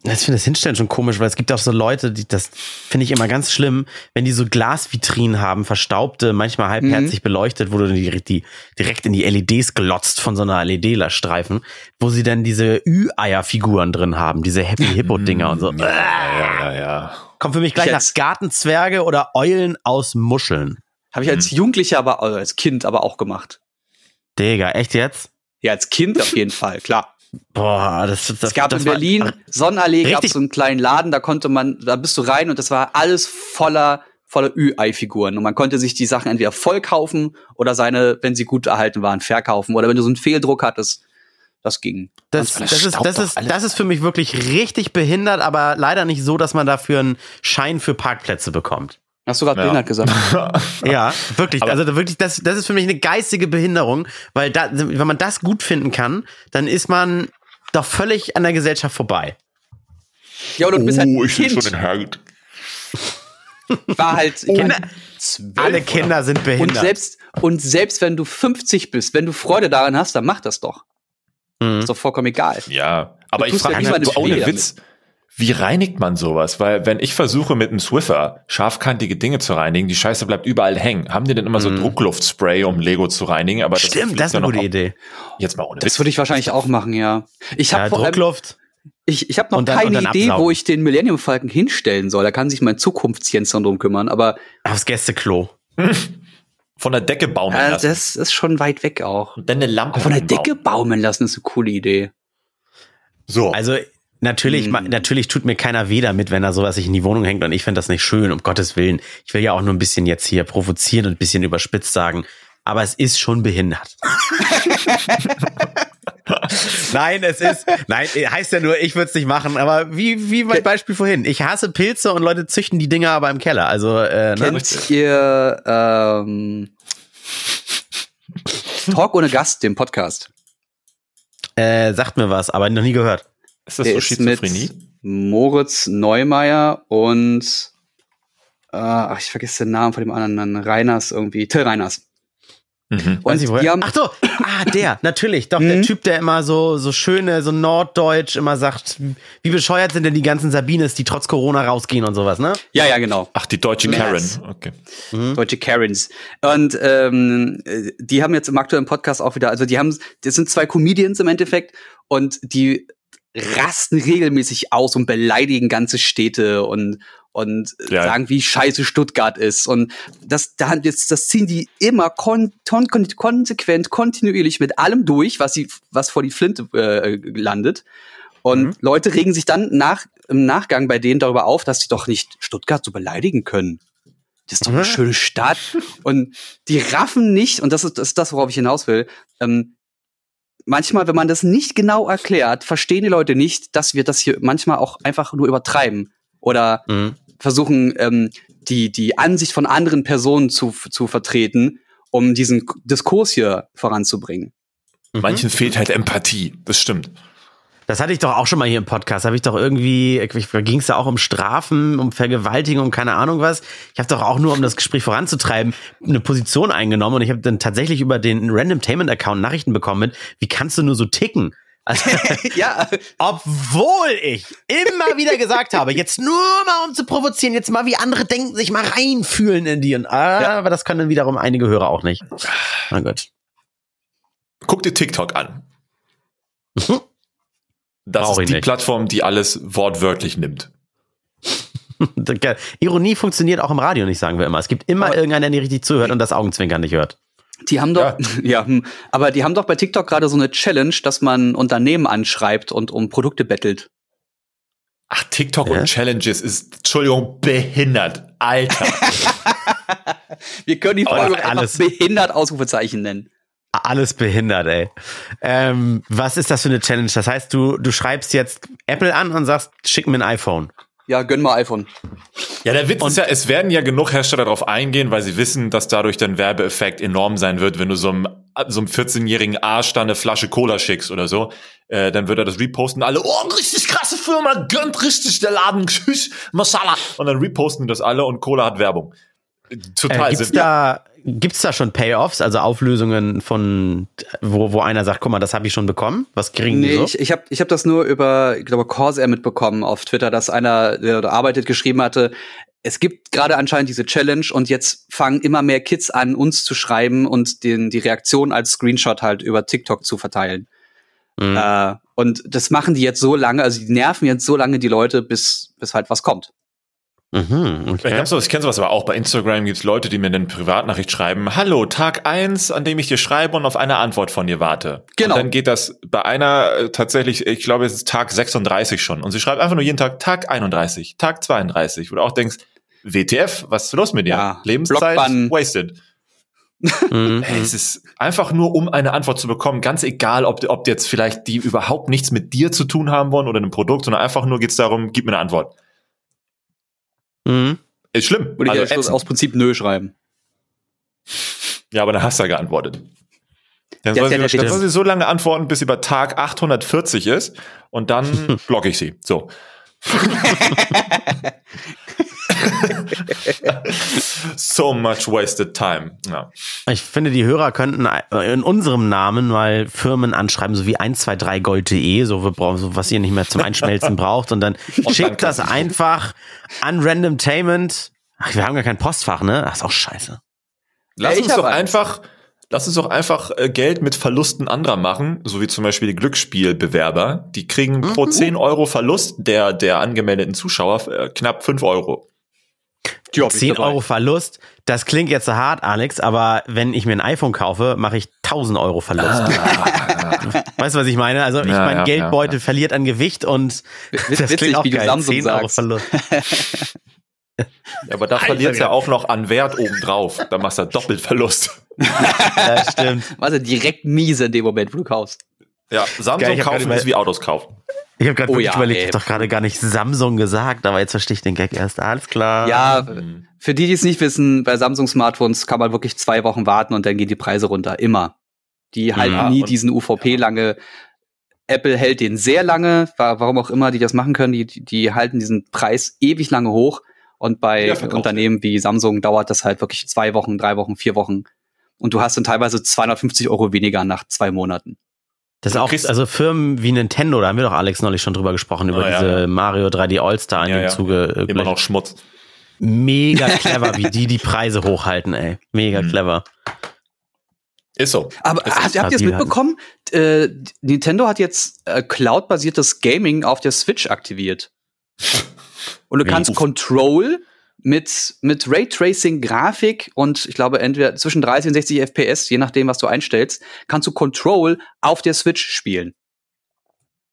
Ich finde das Hinstellen schon komisch, weil es gibt auch so Leute, die das finde ich immer ganz schlimm, wenn die so Glasvitrinen haben, verstaubte, manchmal halbherzig beleuchtet, wo du die, die direkt in die LEDs glotzt von so einer LED-Streifen, wo sie dann diese Ü-Eier-Figuren drin haben, diese Happy Hippo-Dinger und so. Ja, ja, ja, ja. Kommt für mich gleich Ich nach Gartenzwerge oder Eulen aus Muscheln. Habe ich als Jugendlicher, aber also als Kind aber auch gemacht. Digga, echt jetzt? Ja, als Kind auf jeden Fall, klar. Boah, das, das Es gab das in war- Berlin, Sonnenallee, gab so einen kleinen Laden, da konnte man, da bist du rein und das war alles voller, voller Ü-Ei-Figuren. Und man konnte sich die Sachen entweder voll kaufen oder seine, wenn sie gut erhalten waren, verkaufen. Oder wenn du so einen Fehldruck hattest, das ging. Das, Und das, ist, das, ist, das ist für mich wirklich richtig behindert, aber leider nicht so, dass man dafür einen Schein für Parkplätze bekommt. Hast du gerade Ja. behindert gesagt? <laughs> Ja, wirklich. Aber- also wirklich, das, das ist für mich eine geistige Behinderung, weil da, wenn man das gut finden kann, dann ist man doch völlig an der Gesellschaft vorbei. Ja, oder du bist halt ein Oh, ich Kind. schon den Herd. War halt Kinder, zwölf alle oder- Kinder sind Und behindert. selbst, und selbst wenn du 50 bist, wenn du Freude daran hast, dann mach das doch. Mhm. Ist doch vollkommen egal. Ja, aber Du ich ja frage mich, niemandem so ohne Witz, wie reinigt man sowas? Weil wenn ich versuche mit einem Swiffer scharfkantige Dinge zu reinigen, die Scheiße bleibt überall hängen. Haben die denn immer so Druckluftspray, um Lego zu reinigen? Aber das Stimmt, das ist eine gute Idee. Jetzt mal ohne Das würde ich wahrscheinlich auch machen, ja. Ich habe Ja, allem, Druckluft. ich, ich habe noch dann- keine Idee, wo ich den Millennium Falcon hinstellen soll. Da kann sich mein Zukunftsjens dann drum kümmern. Aber Aufs Gästeklo. <laughs> Von der Decke baumeln äh, lassen. das ist schon weit weg auch. Und dann eine Lampe Aber von der. Decke baumeln lassen ist eine coole Idee. So. Also natürlich, Mhm. natürlich tut mir keiner weh damit, wenn da sowas sich in die Wohnung hängt und ich finde das nicht schön, um Gottes Willen. Ich will ja auch nur ein bisschen jetzt hier provozieren und ein bisschen überspitzt sagen, aber es ist schon behindert. <laughs> nein, es ist, nein, heißt ja nur, ich würde es nicht machen, aber wie, wie mein Beispiel vorhin. Ich hasse Pilze und Leute züchten die Dinger aber im Keller. Also, äh, ne? Kennt ihr ähm, Talk ohne Gast, den Podcast? äh, sagt mir was, aber noch nie gehört. Ist das Der so ist mit Schizophrenie? Moritz Neumeier und äh, ach, ich vergesse den Namen von dem anderen. Reiners irgendwie. Till Reiners. Mhm. Weiß ich, Und die haben, Ach so, ah, der, <laughs> natürlich. Doch, der Mhm. Typ, der immer so, so schöne, so norddeutsch immer sagt, wie bescheuert sind denn die ganzen Sabines, die trotz Corona rausgehen und sowas, ne? ja, ja, genau. Ach, die deutsche Yes. Karen. Okay. Deutsche Karens. Und ähm, äh, die haben jetzt im aktuellen Podcast auch wieder, also die haben, das sind zwei Comedians im Endeffekt und die rasten regelmäßig aus und beleidigen ganze Städte und und Ja. sagen, wie scheiße Stuttgart ist. Und das, da, das, das ziehen die immer kon, kon, kon, konsequent, kontinuierlich mit allem durch, was sie, was vor die Flinte äh, landet. Und Mhm. Leute regen sich dann nach, im Nachgang bei denen darüber auf, dass sie doch nicht Stuttgart so beleidigen können. Das ist doch eine Mhm. schöne Stadt. Und die raffen nicht, und das ist, das ist das, worauf ich hinaus will, ähm, manchmal, wenn man das nicht genau erklärt, verstehen die Leute nicht, dass wir das hier manchmal auch einfach nur übertreiben. Oder Mhm. versuchen, ähm, die, die Ansicht von anderen Personen zu, zu vertreten, um diesen Diskurs hier voranzubringen. Mhm. Manchen fehlt halt Empathie. Das stimmt. Das hatte ich doch auch schon mal hier im Podcast. Habe ich doch irgendwie, ging es da auch um Strafen, um Vergewaltigung, keine Ahnung was. Ich habe doch auch nur, um das Gespräch voranzutreiben, eine Position eingenommen und ich habe dann tatsächlich über den Randomtainment-Account Nachrichten bekommen mit, wie kannst du nur so ticken? Also, <laughs> ja, obwohl ich immer wieder gesagt habe, jetzt nur mal um zu provozieren, jetzt mal wie andere denken, sich mal reinfühlen in die. Und, ah, aber das können dann wiederum einige Hörer auch nicht. Na gut. Guck dir TikTok an. Das Brauch ist die nicht. Plattform, die alles wortwörtlich nimmt. <laughs> Ironie funktioniert auch im Radio nicht, sagen wir immer. Es gibt immer Aber- irgendeinen, der nicht richtig zuhört und das Augenzwinkern nicht hört. die haben doch, <laughs> ja, hm, aber die haben doch bei TikTok gerade so eine Challenge, dass man Unternehmen anschreibt und um Produkte bettelt. Ach, TikTok Hä? und Challenges ist, Entschuldigung, behindert. Alter. <laughs> Wir können die Folge einfach alles- behindert Ausrufezeichen nennen. Alles behindert, ey. Ähm, was ist das für eine Challenge? Das heißt, du, du schreibst jetzt Apple an und sagst, schick mir ein iPhone. Ja, gönn mal iPhone. Ja, der Witz ist ja, es werden ja genug Hersteller darauf eingehen, weil sie wissen, dass dadurch der Werbeeffekt enorm sein wird, wenn du so einem, so einem 14-jährigen Arsch da eine Flasche Cola schickst oder so, äh, dann wird er das reposten, alle, oh, richtig krasse Firma, gönnt richtig der Laden, tschüss, Masala. Und dann reposten das alle und Cola hat Werbung. Total Äh, gibt's da, gibt's da schon Payoffs, also Auflösungen von, wo, wo einer sagt, guck mal, das habe ich schon bekommen? Was kriegen die Nee, so? ich, ich habe ich hab das nur über, ich glaube, Corsair mitbekommen auf Twitter, dass einer, der da arbeitet, geschrieben hatte, es gibt gerade anscheinend diese Challenge und jetzt fangen immer mehr Kids an, uns zu schreiben und den, die Reaktion als Screenshot halt über TikTok zu verteilen. Mhm. Äh, und das machen die jetzt so lange, also die nerven jetzt so lange die Leute, bis, bis halt was kommt. Mhm, Ich, okay. hab sowas, ich kenne sowas aber auch. Bei Instagram gibt's Leute, die mir eine Privatnachricht schreiben, hallo, Tag eins, an dem ich dir schreibe und auf eine Antwort von dir warte. Genau. Und dann geht das bei einer äh, tatsächlich, ich glaube, es ist Tag 36 schon. Und sie schreibt einfach nur jeden Tag Tag 31, Tag 32, wo du auch denkst, WTF, was ist los mit dir? Ja, Lebenszeit Blockbann. wasted. Mhm. Ey, es ist einfach nur, um eine Antwort zu bekommen, ganz egal, ob, ob jetzt vielleicht die überhaupt nichts mit dir zu tun haben wollen oder einem Produkt, sondern einfach nur geht's darum, gib mir eine Antwort. Mhm. Ist schlimm. Würde ich Also ja ätzend. aus Prinzip nö schreiben. Ja, aber dann hast du ja geantwortet. Dann soll, ja, sie, dann soll sie so lange antworten, bis sie bei Tag 840 ist und dann <laughs> blocke ich sie. So. <laughs> <laughs> so much wasted time. Ja. Ich finde, die Hörer könnten in unserem Namen mal Firmen anschreiben, so wie 123gold.de, so, was ihr nicht mehr zum Einschmelzen <laughs> braucht. Und dann schickt das einfach an Randomtainment. Ach, wir haben gar kein Postfach, ne? Ach, ist auch scheiße. Lass ich uns doch einfach, lass uns doch einfach äh, Geld mit Verlusten anderer machen, so wie zum Beispiel die Glücksspielbewerber. Die kriegen pro Mhm. 10 Euro Verlust der, der angemeldeten Zuschauer äh, knapp 5 Euro. Ich 10 dabei. Euro Verlust, das klingt jetzt so hart, Alex, aber wenn ich mir ein iPhone kaufe, mache ich 1000 Euro Verlust. <laughs> Weißt du, was ich meine? Also ich Ja, mein ja, Geldbeutel verliert an Gewicht und Witz- <laughs> das witzig, klingt auch wie du geil. Samsung 10 Euro sagst. Verlust. Ja, aber da verliert ja ja. auch noch an Wert obendrauf. Da machst du doppelt Verlust. <laughs> Ja, stimmt. Also direkt miese in dem Moment, wo du kaufst. Ja, Samsung ich kaufen ist wie Autos kaufen. Ich habe gerade Oh ja, überlegt, ich ey. hab doch gerade gar nicht Samsung gesagt, aber jetzt verstehe ich den Gag erst. Alles klar. Ja, Mhm. für die, die es nicht wissen, bei Samsung-Smartphones kann man wirklich zwei Wochen warten und dann gehen die Preise runter. Immer. Die halten Ja, nie diesen UVP lange Apple hält den sehr lange, wa- warum auch immer die das machen können, die, die, halten diesen Preis ewig lange hoch. Und bei Ja. Unternehmen wie Samsung dauert das halt wirklich zwei Wochen, drei Wochen, vier Wochen. Und du hast dann teilweise 250 Euro weniger nach zwei Monaten. Das ist auch, also Firmen wie Nintendo, da haben wir doch Alex neulich schon drüber gesprochen, über Ah, ja, diese ja. Mario 3D All-Star in Ja, dem ja. Zuge. äh, Immer noch Schmutz. Mega <laughs> clever, wie die die Preise hochhalten, ey. Mega Mhm. clever. Ist so. Aber Es habt, ist- habt ihr es halt- mitbekommen? Äh, Nintendo hat jetzt äh, Cloud-basiertes Gaming auf der Switch aktiviert. Und du Wie? kannst Uff. Control mit, mit Raytracing-Grafik und ich glaube entweder zwischen 30 und 60 FPS, je nachdem, was du einstellst, kannst du Control auf der Switch spielen.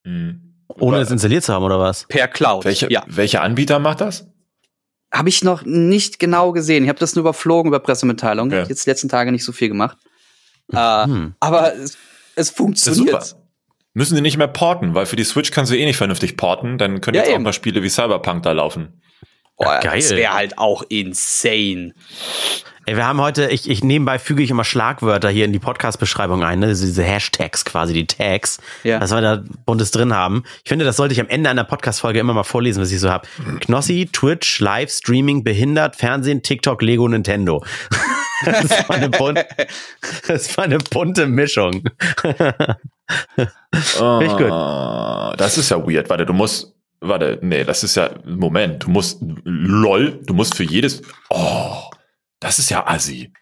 Mhm. Ohne es installiert zu haben, oder was? Per Cloud. Welche, Ja. welcher Anbieter macht das? Habe ich noch nicht genau gesehen. Ich habe das nur überflogen über Pressemitteilungen. Okay. Jetzt die letzten Tage nicht so viel gemacht. Äh, Hm. aber es, es Das ist funktioniert. super. Müssen sie nicht mehr porten, weil für die Switch kannst du eh nicht vernünftig porten, dann können Ja, jetzt auch eben. mal Spiele wie Cyberpunk da laufen. Boah, geil. Das wäre halt auch insane. Ey, wir haben heute, ich, ich nebenbei füge ich immer Schlagwörter hier in die Podcast-Beschreibung ein, ne? diese Hashtags quasi, die Tags, Ja. was wir da buntes drin haben. Ich finde, das sollte ich am Ende einer Podcast-Folge immer mal vorlesen, was ich so habe. Knossi, Twitch, Live, Streaming, Behindert, Fernsehen, TikTok, Lego, Nintendo. <laughs> Das war eine, bun das war eine bunte Mischung. <laughs> Richtig gut. Ah, Das ist ja weird. Warte, du musst, warte, nee, das ist ja, Moment, du musst, lol, du musst für jedes, oh, das ist ja assi.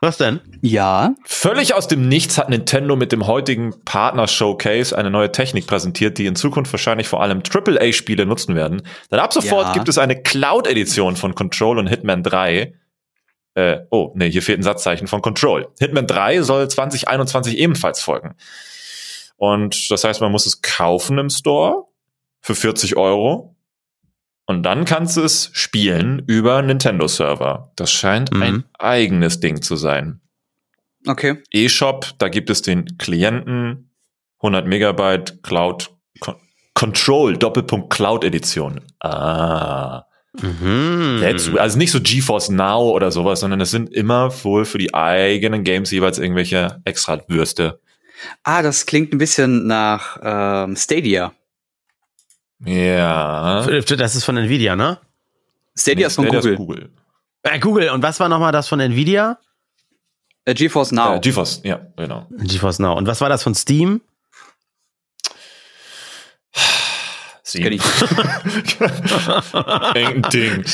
Was denn? Ja. Völlig aus dem Nichts hat Nintendo mit dem heutigen Partner-Showcase eine neue Technik präsentiert, die in Zukunft wahrscheinlich vor allem AAA-Spiele nutzen werden. Denn ab sofort Ja. gibt es eine Cloud-Edition von Control und Hitman 3. Äh, oh, nee, hier fehlt ein Satzzeichen von Control. Hitman 3 soll 2021 ebenfalls folgen. Und das heißt, man muss es kaufen im Store für 40 Euro. Und dann kannst du es spielen über Nintendo-Server. Das scheint Mhm. ein eigenes Ding zu sein. Okay. eShop, da gibt es den Klienten 100 Megabyte Cloud Con Control Doppelpunkt Cloud Edition. Ah, Mhm. that's, also nicht so GeForce Now oder sowas, sondern es sind immer wohl für die eigenen Games jeweils irgendwelche extra Würste. Ah, das klingt ein bisschen nach ähm, Stadia. Ja. Das ist von Nvidia, ne? Stadia ist von Stadia Google. Google. Äh, Google. Und was war nochmal das von Nvidia? Äh, GeForce Now. Äh, GeForce, ja, genau. GeForce Now. Und was war das von Steam? Sie. Kenn ich. <laughs> Ding.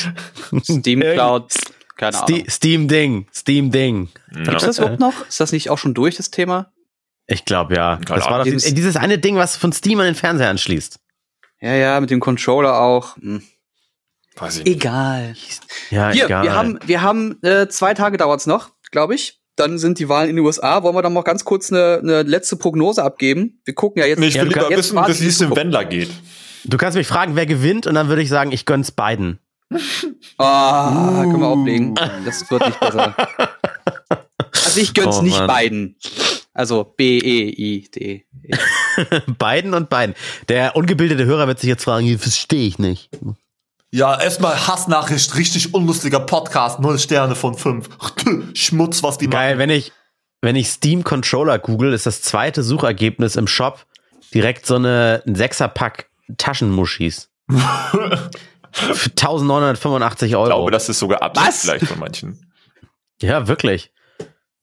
Steam Cloud. Keine Ste Ahnung. Steam Ding. Steam Ding. Gibt's das überhaupt noch? Ist das nicht auch schon durch, das Thema? Ich glaube ja. Keine Das war doch Ahnung. dieses, dieses eine Ding, was von Steam an den Fernseher anschließt. Ja, ja, mit dem Controller auch. Hm. Weiß ich nicht. Egal. Ja, Hier, egal. wir haben, wir haben äh, zwei Tage dauert's noch, glaube ich. Dann sind die Wahlen in den USA. Wollen wir dann noch ganz kurz eine, eine letzte Prognose abgeben? Wir gucken ja jetzt. Nee, ich will Ja, lieber kannst- wissen, jetzt bis wie es dem warten, Wendler geht. du kannst mich fragen, wer gewinnt, und dann würde ich sagen, ich gönn's beiden. Ah, können wir auflegen. Das wird nicht besser. Also ich gönn's Oh, nicht Mann. beiden. Also B-E-I-D. <laughs> beiden und beiden. Der ungebildete Hörer wird sich jetzt fragen, hier verstehe ich nicht. Ja, erstmal Hassnachricht, richtig unlustiger Podcast, null Sterne von fünf. Schmutz, was die Geil, wenn ich, wenn ich Steam Controller google, ist das zweite Suchergebnis im Shop direkt so eine ein Sechserpack Taschenmuschis. <laughs> Für 1985 Euro. Ich glaube, das ist sogar Absicht Was? vielleicht von manchen. Ja, wirklich.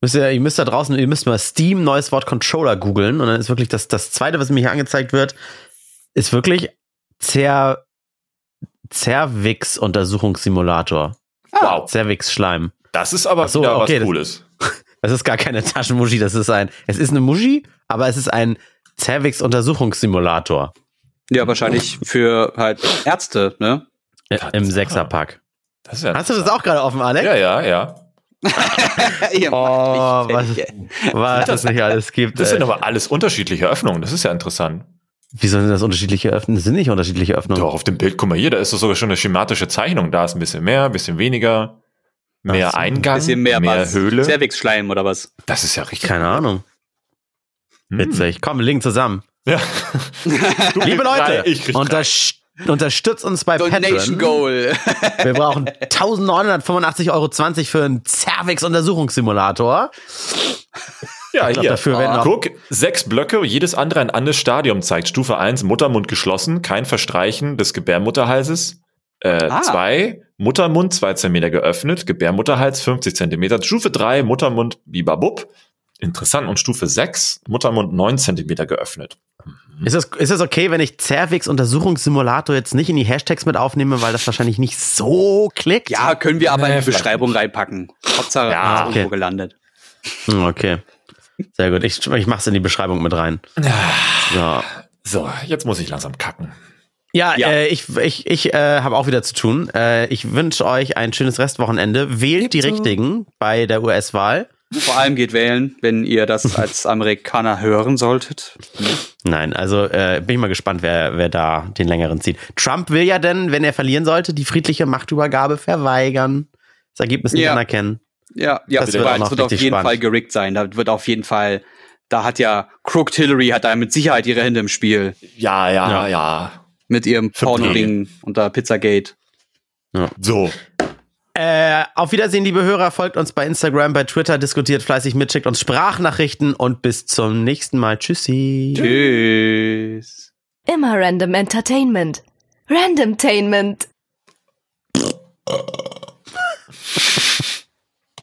Müsst ihr, ihr müsst da draußen, ihr müsst mal Steam neues Wort Controller googeln und dann ist wirklich das, das zweite, was mir hier angezeigt wird, ist wirklich Zer, Cervix Untersuchungssimulator. Wow. Cervix Schleim. Das ist aber Ach so, wieder okay, was das- Cooles. <laughs> Das ist gar keine Taschenmuschi, das ist ein, es ist eine Muschi, aber es ist ein Cervix Untersuchungssimulator Ja, wahrscheinlich für halt Ärzte, ne? Das im Sechserpack. Das ja Hast du das auch gerade offen, Alex? Ja, ja, ja. <laughs> Ihr Oh, was, was es nicht alles gibt. Das ey. sind aber alles unterschiedliche Öffnungen. Das ist ja interessant. Wieso sind das unterschiedliche Öffnungen? Das sind nicht unterschiedliche Öffnungen. Doch, auf dem Bild, guck mal hier, da ist doch sogar schon eine schematische Zeichnung. Da ist ein bisschen mehr, ein bisschen weniger, mehr Ach so. Eingang, Bisschen mehr, was? Höhle. Cervix-Schleim oder was? Das ist ja richtig. Keine Ahnung. Hm. Witzig. Komm, wir legen zusammen. Ja. <laughs> Liebe Leute, ich krieg drei. unterst unterstützt uns bei Donation Patreon. Goal. <laughs> Wir brauchen 1985,20 Euro für einen Cervix-Untersuchungssimulator. Ja, Ich glaub, hier. dafür werden auch- Guck, sechs Blöcke, jedes andere ein anderes Stadium zeigt. Stufe 1, Muttermund geschlossen, kein Verstreichen des Gebärmutterhalses. Äh, Ah. Zwei, Muttermund 2 cm geöffnet, Gebärmutterhals 50 cm. Stufe 3, Muttermund bibabub. Interessant. Und Stufe 6, Muttermund 9 cm geöffnet. Ist es, ist es okay, wenn ich Cervix Untersuchungssimulator jetzt nicht in die Hashtags mit aufnehme, weil das wahrscheinlich nicht so klickt? Ja, können wir aber Nee, in die Beschreibung reinpacken. Hauptsache, Ja, okay. irgendwo gelandet. Hm, Okay. Sehr gut. Ich, ich mach's in die Beschreibung mit rein. So. So, jetzt muss ich langsam kacken. Ja, Ja. Äh, ich, ich, ich äh, habe auch wieder zu tun. Äh, ich wünsche euch ein schönes Restwochenende. Wählt die richtigen bei der US-Wahl. Vor allem geht wählen, wenn ihr das <laughs> als Amerikaner hören solltet. Nein, also äh, bin ich mal gespannt, wer, wer da den längeren zieht. Trump will ja denn, wenn er verlieren sollte, die friedliche Machtübergabe verweigern. Das Ergebnis nicht Ja. anerkennen. Ja, ja, Das das wird auch wird, auf jeden spannend. Fall gerickt sein. Da wird auf jeden Fall, da hat ja Crooked Hillary hat da mit Sicherheit ihre Hände im Spiel. Ja, ja, Ja. ja. Mit ihrem Porno-Ding unter Pizzagate. So. Äh, auf Wiedersehen, liebe Hörer. Folgt uns bei Instagram, bei Twitter, diskutiert fleißig mit, schickt uns Sprachnachrichten und bis zum nächsten Mal. Tschüssi. Tschüss. Immer Random Entertainment. Randomtainment.